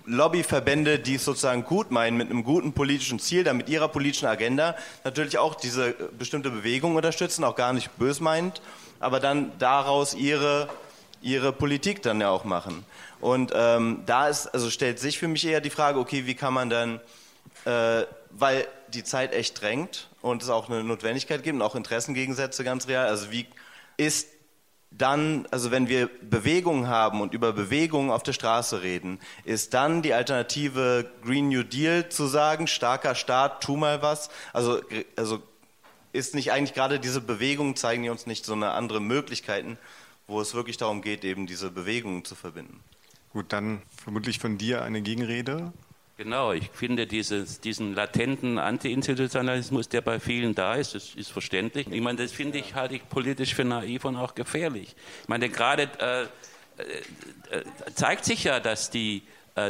Lobbyverbände, die es sozusagen gut meinen mit einem guten politischen Ziel, damit ihrer politischen Agenda natürlich auch diese äh, bestimmte Bewegung unterstützen, auch gar nicht bös meint, aber dann daraus ihre, ihre Politik dann ja auch machen. Und ähm, da ist, also stellt sich für mich eher die Frage, okay, wie kann man dann, äh, weil die Zeit echt drängt und es auch eine Notwendigkeit gibt und auch Interessengegensätze ganz real, also wie ist dann, also wenn wir Bewegungen haben und über Bewegungen auf der Straße reden, ist dann die Alternative Green New Deal zu sagen, starker Staat, tu mal was. Also, also ist nicht eigentlich gerade diese Bewegungen, zeigen die uns nicht so eine andere Möglichkeiten, wo es wirklich darum geht, eben diese Bewegungen zu verbinden. Gut, dann vermutlich von dir eine Gegenrede. Genau, ich finde dieses, diesen latenten Anti-Institutionalismus, der bei vielen da ist, das ist verständlich. Ich meine, das finde ich, halte ich politisch für naiv und auch gefährlich. Ich meine, gerade äh, äh, zeigt sich ja, dass die äh,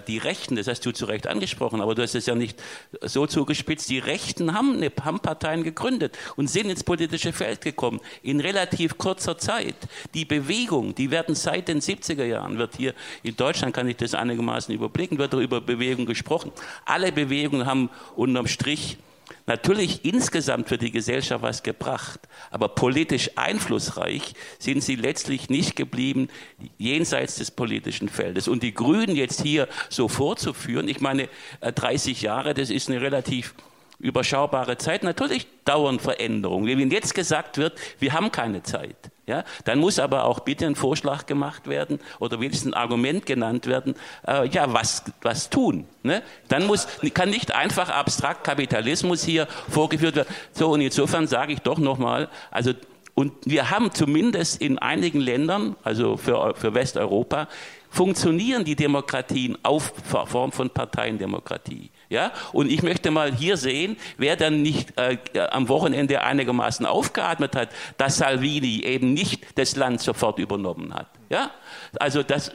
die Rechten, das hast du zu Recht angesprochen, aber du hast es ja nicht so zugespitzt, die Rechten haben, eine, haben Parteien gegründet und sind ins politische Feld gekommen in relativ kurzer Zeit. Die Bewegung, die werden seit den 70er Jahren, wird hier in Deutschland, kann ich das einigermaßen überblicken, wird über Bewegung gesprochen. Alle Bewegungen haben unterm Strich natürlich insgesamt für die Gesellschaft was gebracht, aber politisch einflussreich sind sie letztlich nicht geblieben jenseits des politischen Feldes. Und die Grünen jetzt hier so vorzuführen, ich meine, 30 äh, Jahre, das ist eine relativ überschaubare Zeit. Natürlich dauern Veränderungen. Wenn jetzt gesagt wird, wir haben keine Zeit, ja, dann muss aber auch bitte ein Vorschlag gemacht werden oder wenigstens ein Argument genannt werden, äh, ja, was, was tun. Ne? Dann muss, kann nicht einfach abstrakt Kapitalismus hier vorgeführt werden. So, und insofern sage ich doch nochmal, also und wir haben zumindest in einigen Ländern, also für, für Westeuropa, funktionieren die Demokratien auf Form von Parteiendemokratie. Ja? Und ich möchte mal hier sehen, wer dann nicht äh, am Wochenende einigermaßen aufgeatmet hat, dass Salvini eben nicht das Land sofort übernommen hat. Ja? Also das äh,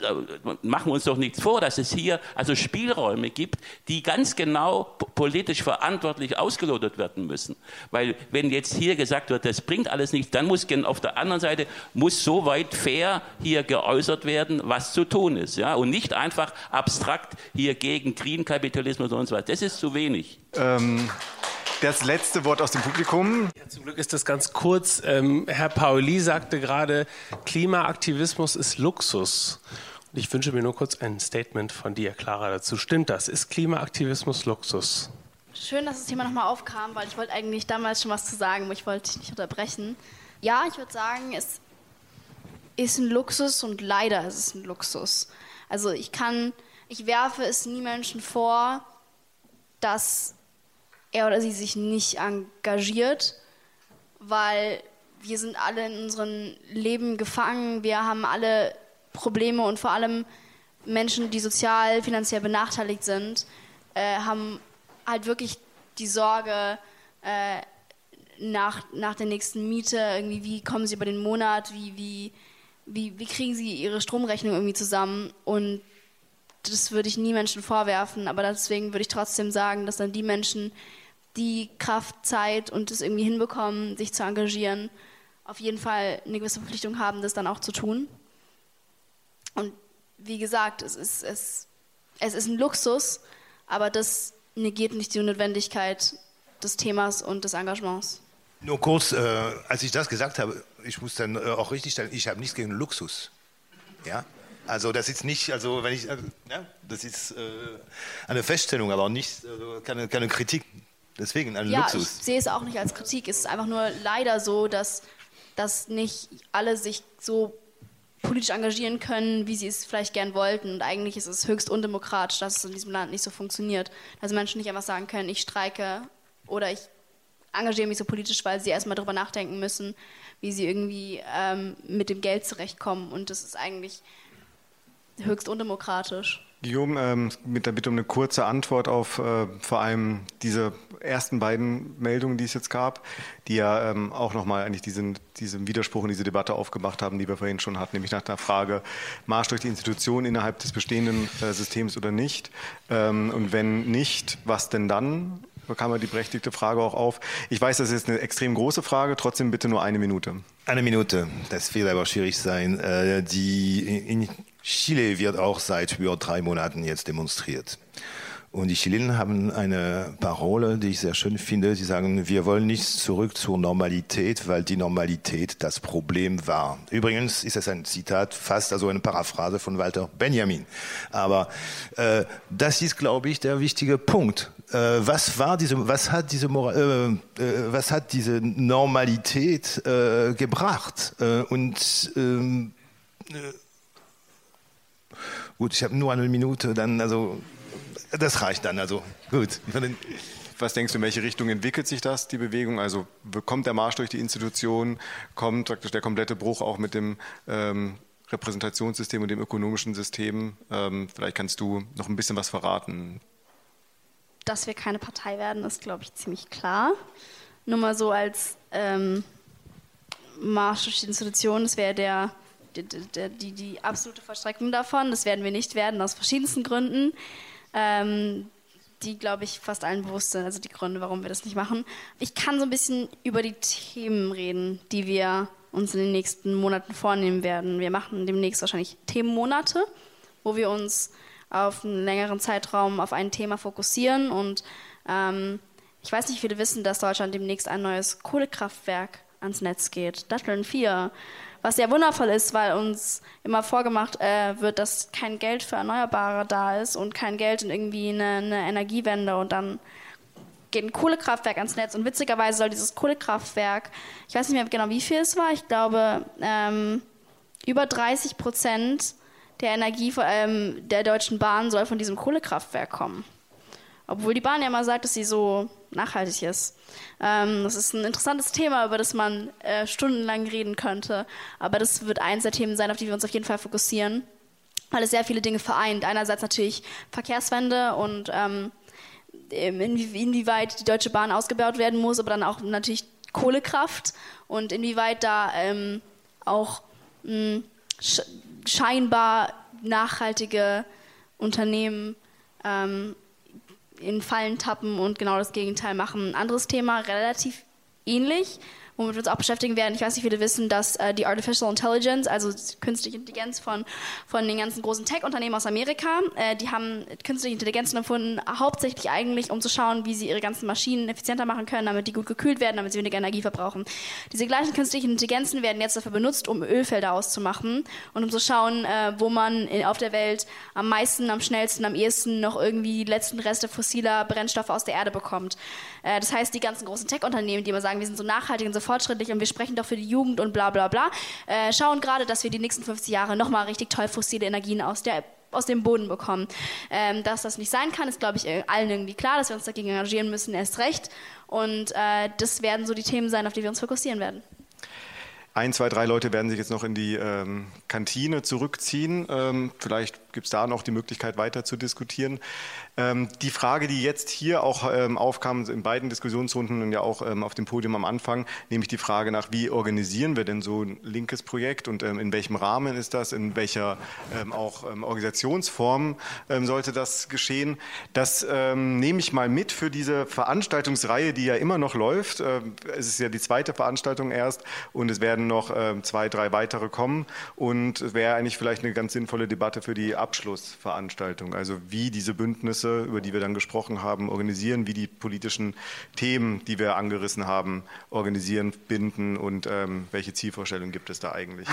machen wir uns doch nichts vor, dass es hier also Spielräume gibt, die ganz genau politisch verantwortlich ausgelotet werden müssen. Weil wenn jetzt hier gesagt wird, das bringt alles nichts, dann muss auf der anderen Seite muss soweit fair hier geäußert werden, was zu tun ist, ja, und nicht einfach abstrakt hier gegen Green Kapitalismus und so weiter. Das ist zu wenig. Ähm das letzte Wort aus dem Publikum. Ja, zum Glück ist das ganz kurz. Ähm, Herr Pauli sagte gerade, Klimaaktivismus ist Luxus. Und ich wünsche mir nur kurz ein Statement von dir, Clara, dazu. Stimmt das? Ist Klimaaktivismus Luxus? Schön, dass das Thema nochmal aufkam, weil ich wollte eigentlich damals schon was zu sagen, aber ich wollte dich nicht unterbrechen. Ja, ich würde sagen, es ist ein Luxus und leider ist es ein Luxus. Also ich kann, ich werfe es nie Menschen vor, dass er oder sie sich nicht engagiert, weil wir sind alle in unserem Leben gefangen, wir haben alle Probleme und vor allem Menschen, die sozial, finanziell benachteiligt sind, äh, haben halt wirklich die Sorge äh, nach, nach der nächsten Miete, irgendwie, wie kommen sie über den Monat, wie, wie, wie, wie kriegen sie ihre Stromrechnung irgendwie zusammen? Und das würde ich nie Menschen vorwerfen, aber deswegen würde ich trotzdem sagen, dass dann die Menschen, die Kraft, Zeit und es irgendwie hinbekommen, sich zu engagieren, auf jeden Fall eine gewisse Verpflichtung haben, das dann auch zu tun. Und wie gesagt, es ist, es, es ist ein Luxus, aber das negiert nicht die Notwendigkeit des Themas und des Engagements. Nur kurz, äh, als ich das gesagt habe, ich muss dann äh, auch richtig stellen, ich habe nichts gegen Luxus. Ja? Also das ist nicht, also wenn ich, äh, ja, das ist äh, eine Feststellung, aber auch nicht, also keine, keine Kritik. Deswegen ein ja, Luxus. Ich sehe es auch nicht als Kritik. Es ist einfach nur leider so, dass, dass nicht alle sich so politisch engagieren können, wie sie es vielleicht gern wollten. Und eigentlich ist es höchst undemokratisch, dass es in diesem Land nicht so funktioniert. Dass Menschen nicht einfach sagen können, ich streike oder ich engagiere mich so politisch, weil sie erstmal darüber nachdenken müssen, wie sie irgendwie ähm, mit dem Geld zurechtkommen. Und das ist eigentlich höchst undemokratisch. Guillaume, ähm, mit der Bitte um eine kurze Antwort auf äh, vor allem diese ersten beiden Meldungen, die es jetzt gab, die ja ähm, auch nochmal eigentlich diesen, diesen Widerspruch in diese Debatte aufgemacht haben, die wir vorhin schon hatten, nämlich nach der Frage, Marsch durch die Institution innerhalb des bestehenden äh, Systems oder nicht? Ähm, und wenn nicht, was denn dann? Da kam ja die berechtigte Frage auch auf. Ich weiß, das ist eine extrem große Frage, trotzdem bitte nur eine Minute. Eine Minute, das wird aber schwierig sein. Äh, die in Chile wird auch seit über drei Monaten jetzt demonstriert. Und die Chilenen haben eine Parole, die ich sehr schön finde. Sie sagen, wir wollen nicht zurück zur Normalität, weil die Normalität das Problem war. Übrigens ist es ein Zitat, fast also eine Paraphrase von Walter Benjamin. Aber äh, das ist, glaube ich, der wichtige Punkt. Äh, was war diese, was hat diese, äh, äh, was hat diese Normalität äh, gebracht? Äh, und ähm, gut, ich habe nur eine Minute, dann also das reicht dann. Also gut. Was denkst du, in welche Richtung entwickelt sich das, die Bewegung? Also kommt der Marsch durch die Institution, kommt praktisch der komplette Bruch auch mit dem ähm, Repräsentationssystem und dem ökonomischen System? Ähm, vielleicht kannst du noch ein bisschen was verraten. dass wir keine Partei werden, ist, glaube ich, ziemlich klar. Nur mal so als ähm, Marsch durch die Institution, das wäre der, der, die, die absolute Verstreckung davon. Das werden wir nicht werden, aus verschiedensten Gründen, ähm, die, glaube ich, fast allen bewusst sind, also die Gründe, warum wir das nicht machen. Ich kann so ein bisschen über die Themen reden, die wir uns in den nächsten Monaten vornehmen werden. Wir machen demnächst wahrscheinlich Themenmonate, wo wir uns auf einen längeren Zeitraum auf ein Thema fokussieren. Und ähm, ich weiß nicht, viele wissen, dass Deutschland demnächst ein neues Kohlekraftwerk ans Netz geht, Datteln 4. Was sehr wundervoll ist, weil uns immer vorgemacht äh, wird, dass kein Geld für Erneuerbare da ist und kein Geld in irgendwie eine, eine Energiewende und dann geht ein Kohlekraftwerk ans Netz und witzigerweise soll dieses Kohlekraftwerk, ich weiß nicht mehr genau wie viel es war, ich glaube ähm, über 30 Prozent der Energie vor allem der Deutschen Bahn soll von diesem Kohlekraftwerk kommen. Obwohl die Bahn ja immer sagt, dass sie so nachhaltig ist. Ähm, das ist ein interessantes Thema, über das man äh, stundenlang reden könnte. Aber das wird eins der Themen sein, auf die wir uns auf jeden Fall fokussieren, weil es sehr viele Dinge vereint. Einerseits natürlich Verkehrswende und ähm, inwieweit die Deutsche Bahn ausgebaut werden muss, aber dann auch natürlich Kohlekraft und inwieweit da ähm, auch mh, scheinbar nachhaltige Unternehmen ähm, in Fallen tappen und genau das Gegenteil machen. Anderes Thema, relativ ähnlich, womit wir uns auch beschäftigen werden. Ich weiß nicht, wie viele wissen, dass äh, die Artificial Intelligence, also künstliche Intelligenz von, von den ganzen großen Tech-Unternehmen aus Amerika, äh, die haben künstliche Intelligenzen erfunden, hauptsächlich eigentlich, um zu schauen, wie sie ihre ganzen Maschinen effizienter machen können, damit die gut gekühlt werden, damit sie weniger Energie verbrauchen. Diese gleichen künstlichen Intelligenzen werden jetzt dafür benutzt, um Ölfelder auszumachen und um zu schauen, äh, wo man in, auf der Welt am meisten, am schnellsten, am ehesten noch irgendwie die letzten Reste fossiler Brennstoffe aus der Erde bekommt. Äh, das heißt, die ganzen großen Tech-Unternehmen, die immer sagen, wir sind so nachhaltig und so fortschrittlich und wir sprechen doch für die Jugend und bla bla bla, äh, schauen gerade, dass wir die nächsten 50 Jahre nochmal richtig toll fossile Energien aus der aus dem Boden bekommen. Ähm, dass das nicht sein kann, ist, glaube ich, allen irgendwie klar, dass wir uns dagegen engagieren müssen, erst recht. Und äh, das werden so die Themen sein, auf die wir uns fokussieren werden. Ein, zwei, drei Leute werden sich jetzt noch in die ähm, Kantine zurückziehen. Ähm, vielleicht gibt es da noch die Möglichkeit, weiter zu diskutieren. Ähm, die Frage, die jetzt hier auch ähm, aufkam, in beiden Diskussionsrunden und ja auch ähm, auf dem Podium am Anfang, nämlich die Frage nach, wie organisieren wir denn so ein linkes Projekt und in welchem Rahmen ist das, in welcher auch Organisationsform sollte das geschehen. Das nehme ich mal mit für diese Veranstaltungsreihe, die ja immer noch läuft. es ist ja die zweite Veranstaltung erst und es werden noch zwei, drei weitere kommen und wäre eigentlich vielleicht eine ganz sinnvolle Debatte für die Abschlussveranstaltung, also wie diese Bündnisse, über die wir dann gesprochen haben, organisieren, wie die politischen Themen, die wir angerissen haben, organisieren, binden und ähm, welche Zielvorstellungen gibt es da eigentlich.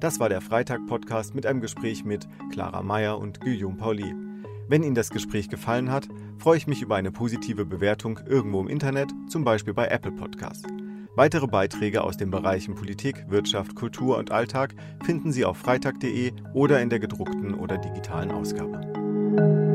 Das war der Freitag-Podcast mit einem Gespräch mit Clara Meyer und Guillaume Pauli. Wenn Ihnen das Gespräch gefallen hat, freue ich mich über eine positive Bewertung irgendwo im Internet, zum Beispiel bei Apple Podcast. Weitere Beiträge aus den Bereichen Politik, Wirtschaft, Kultur und Alltag finden Sie auf freitag.de oder in der gedruckten oder digitalen Ausgabe.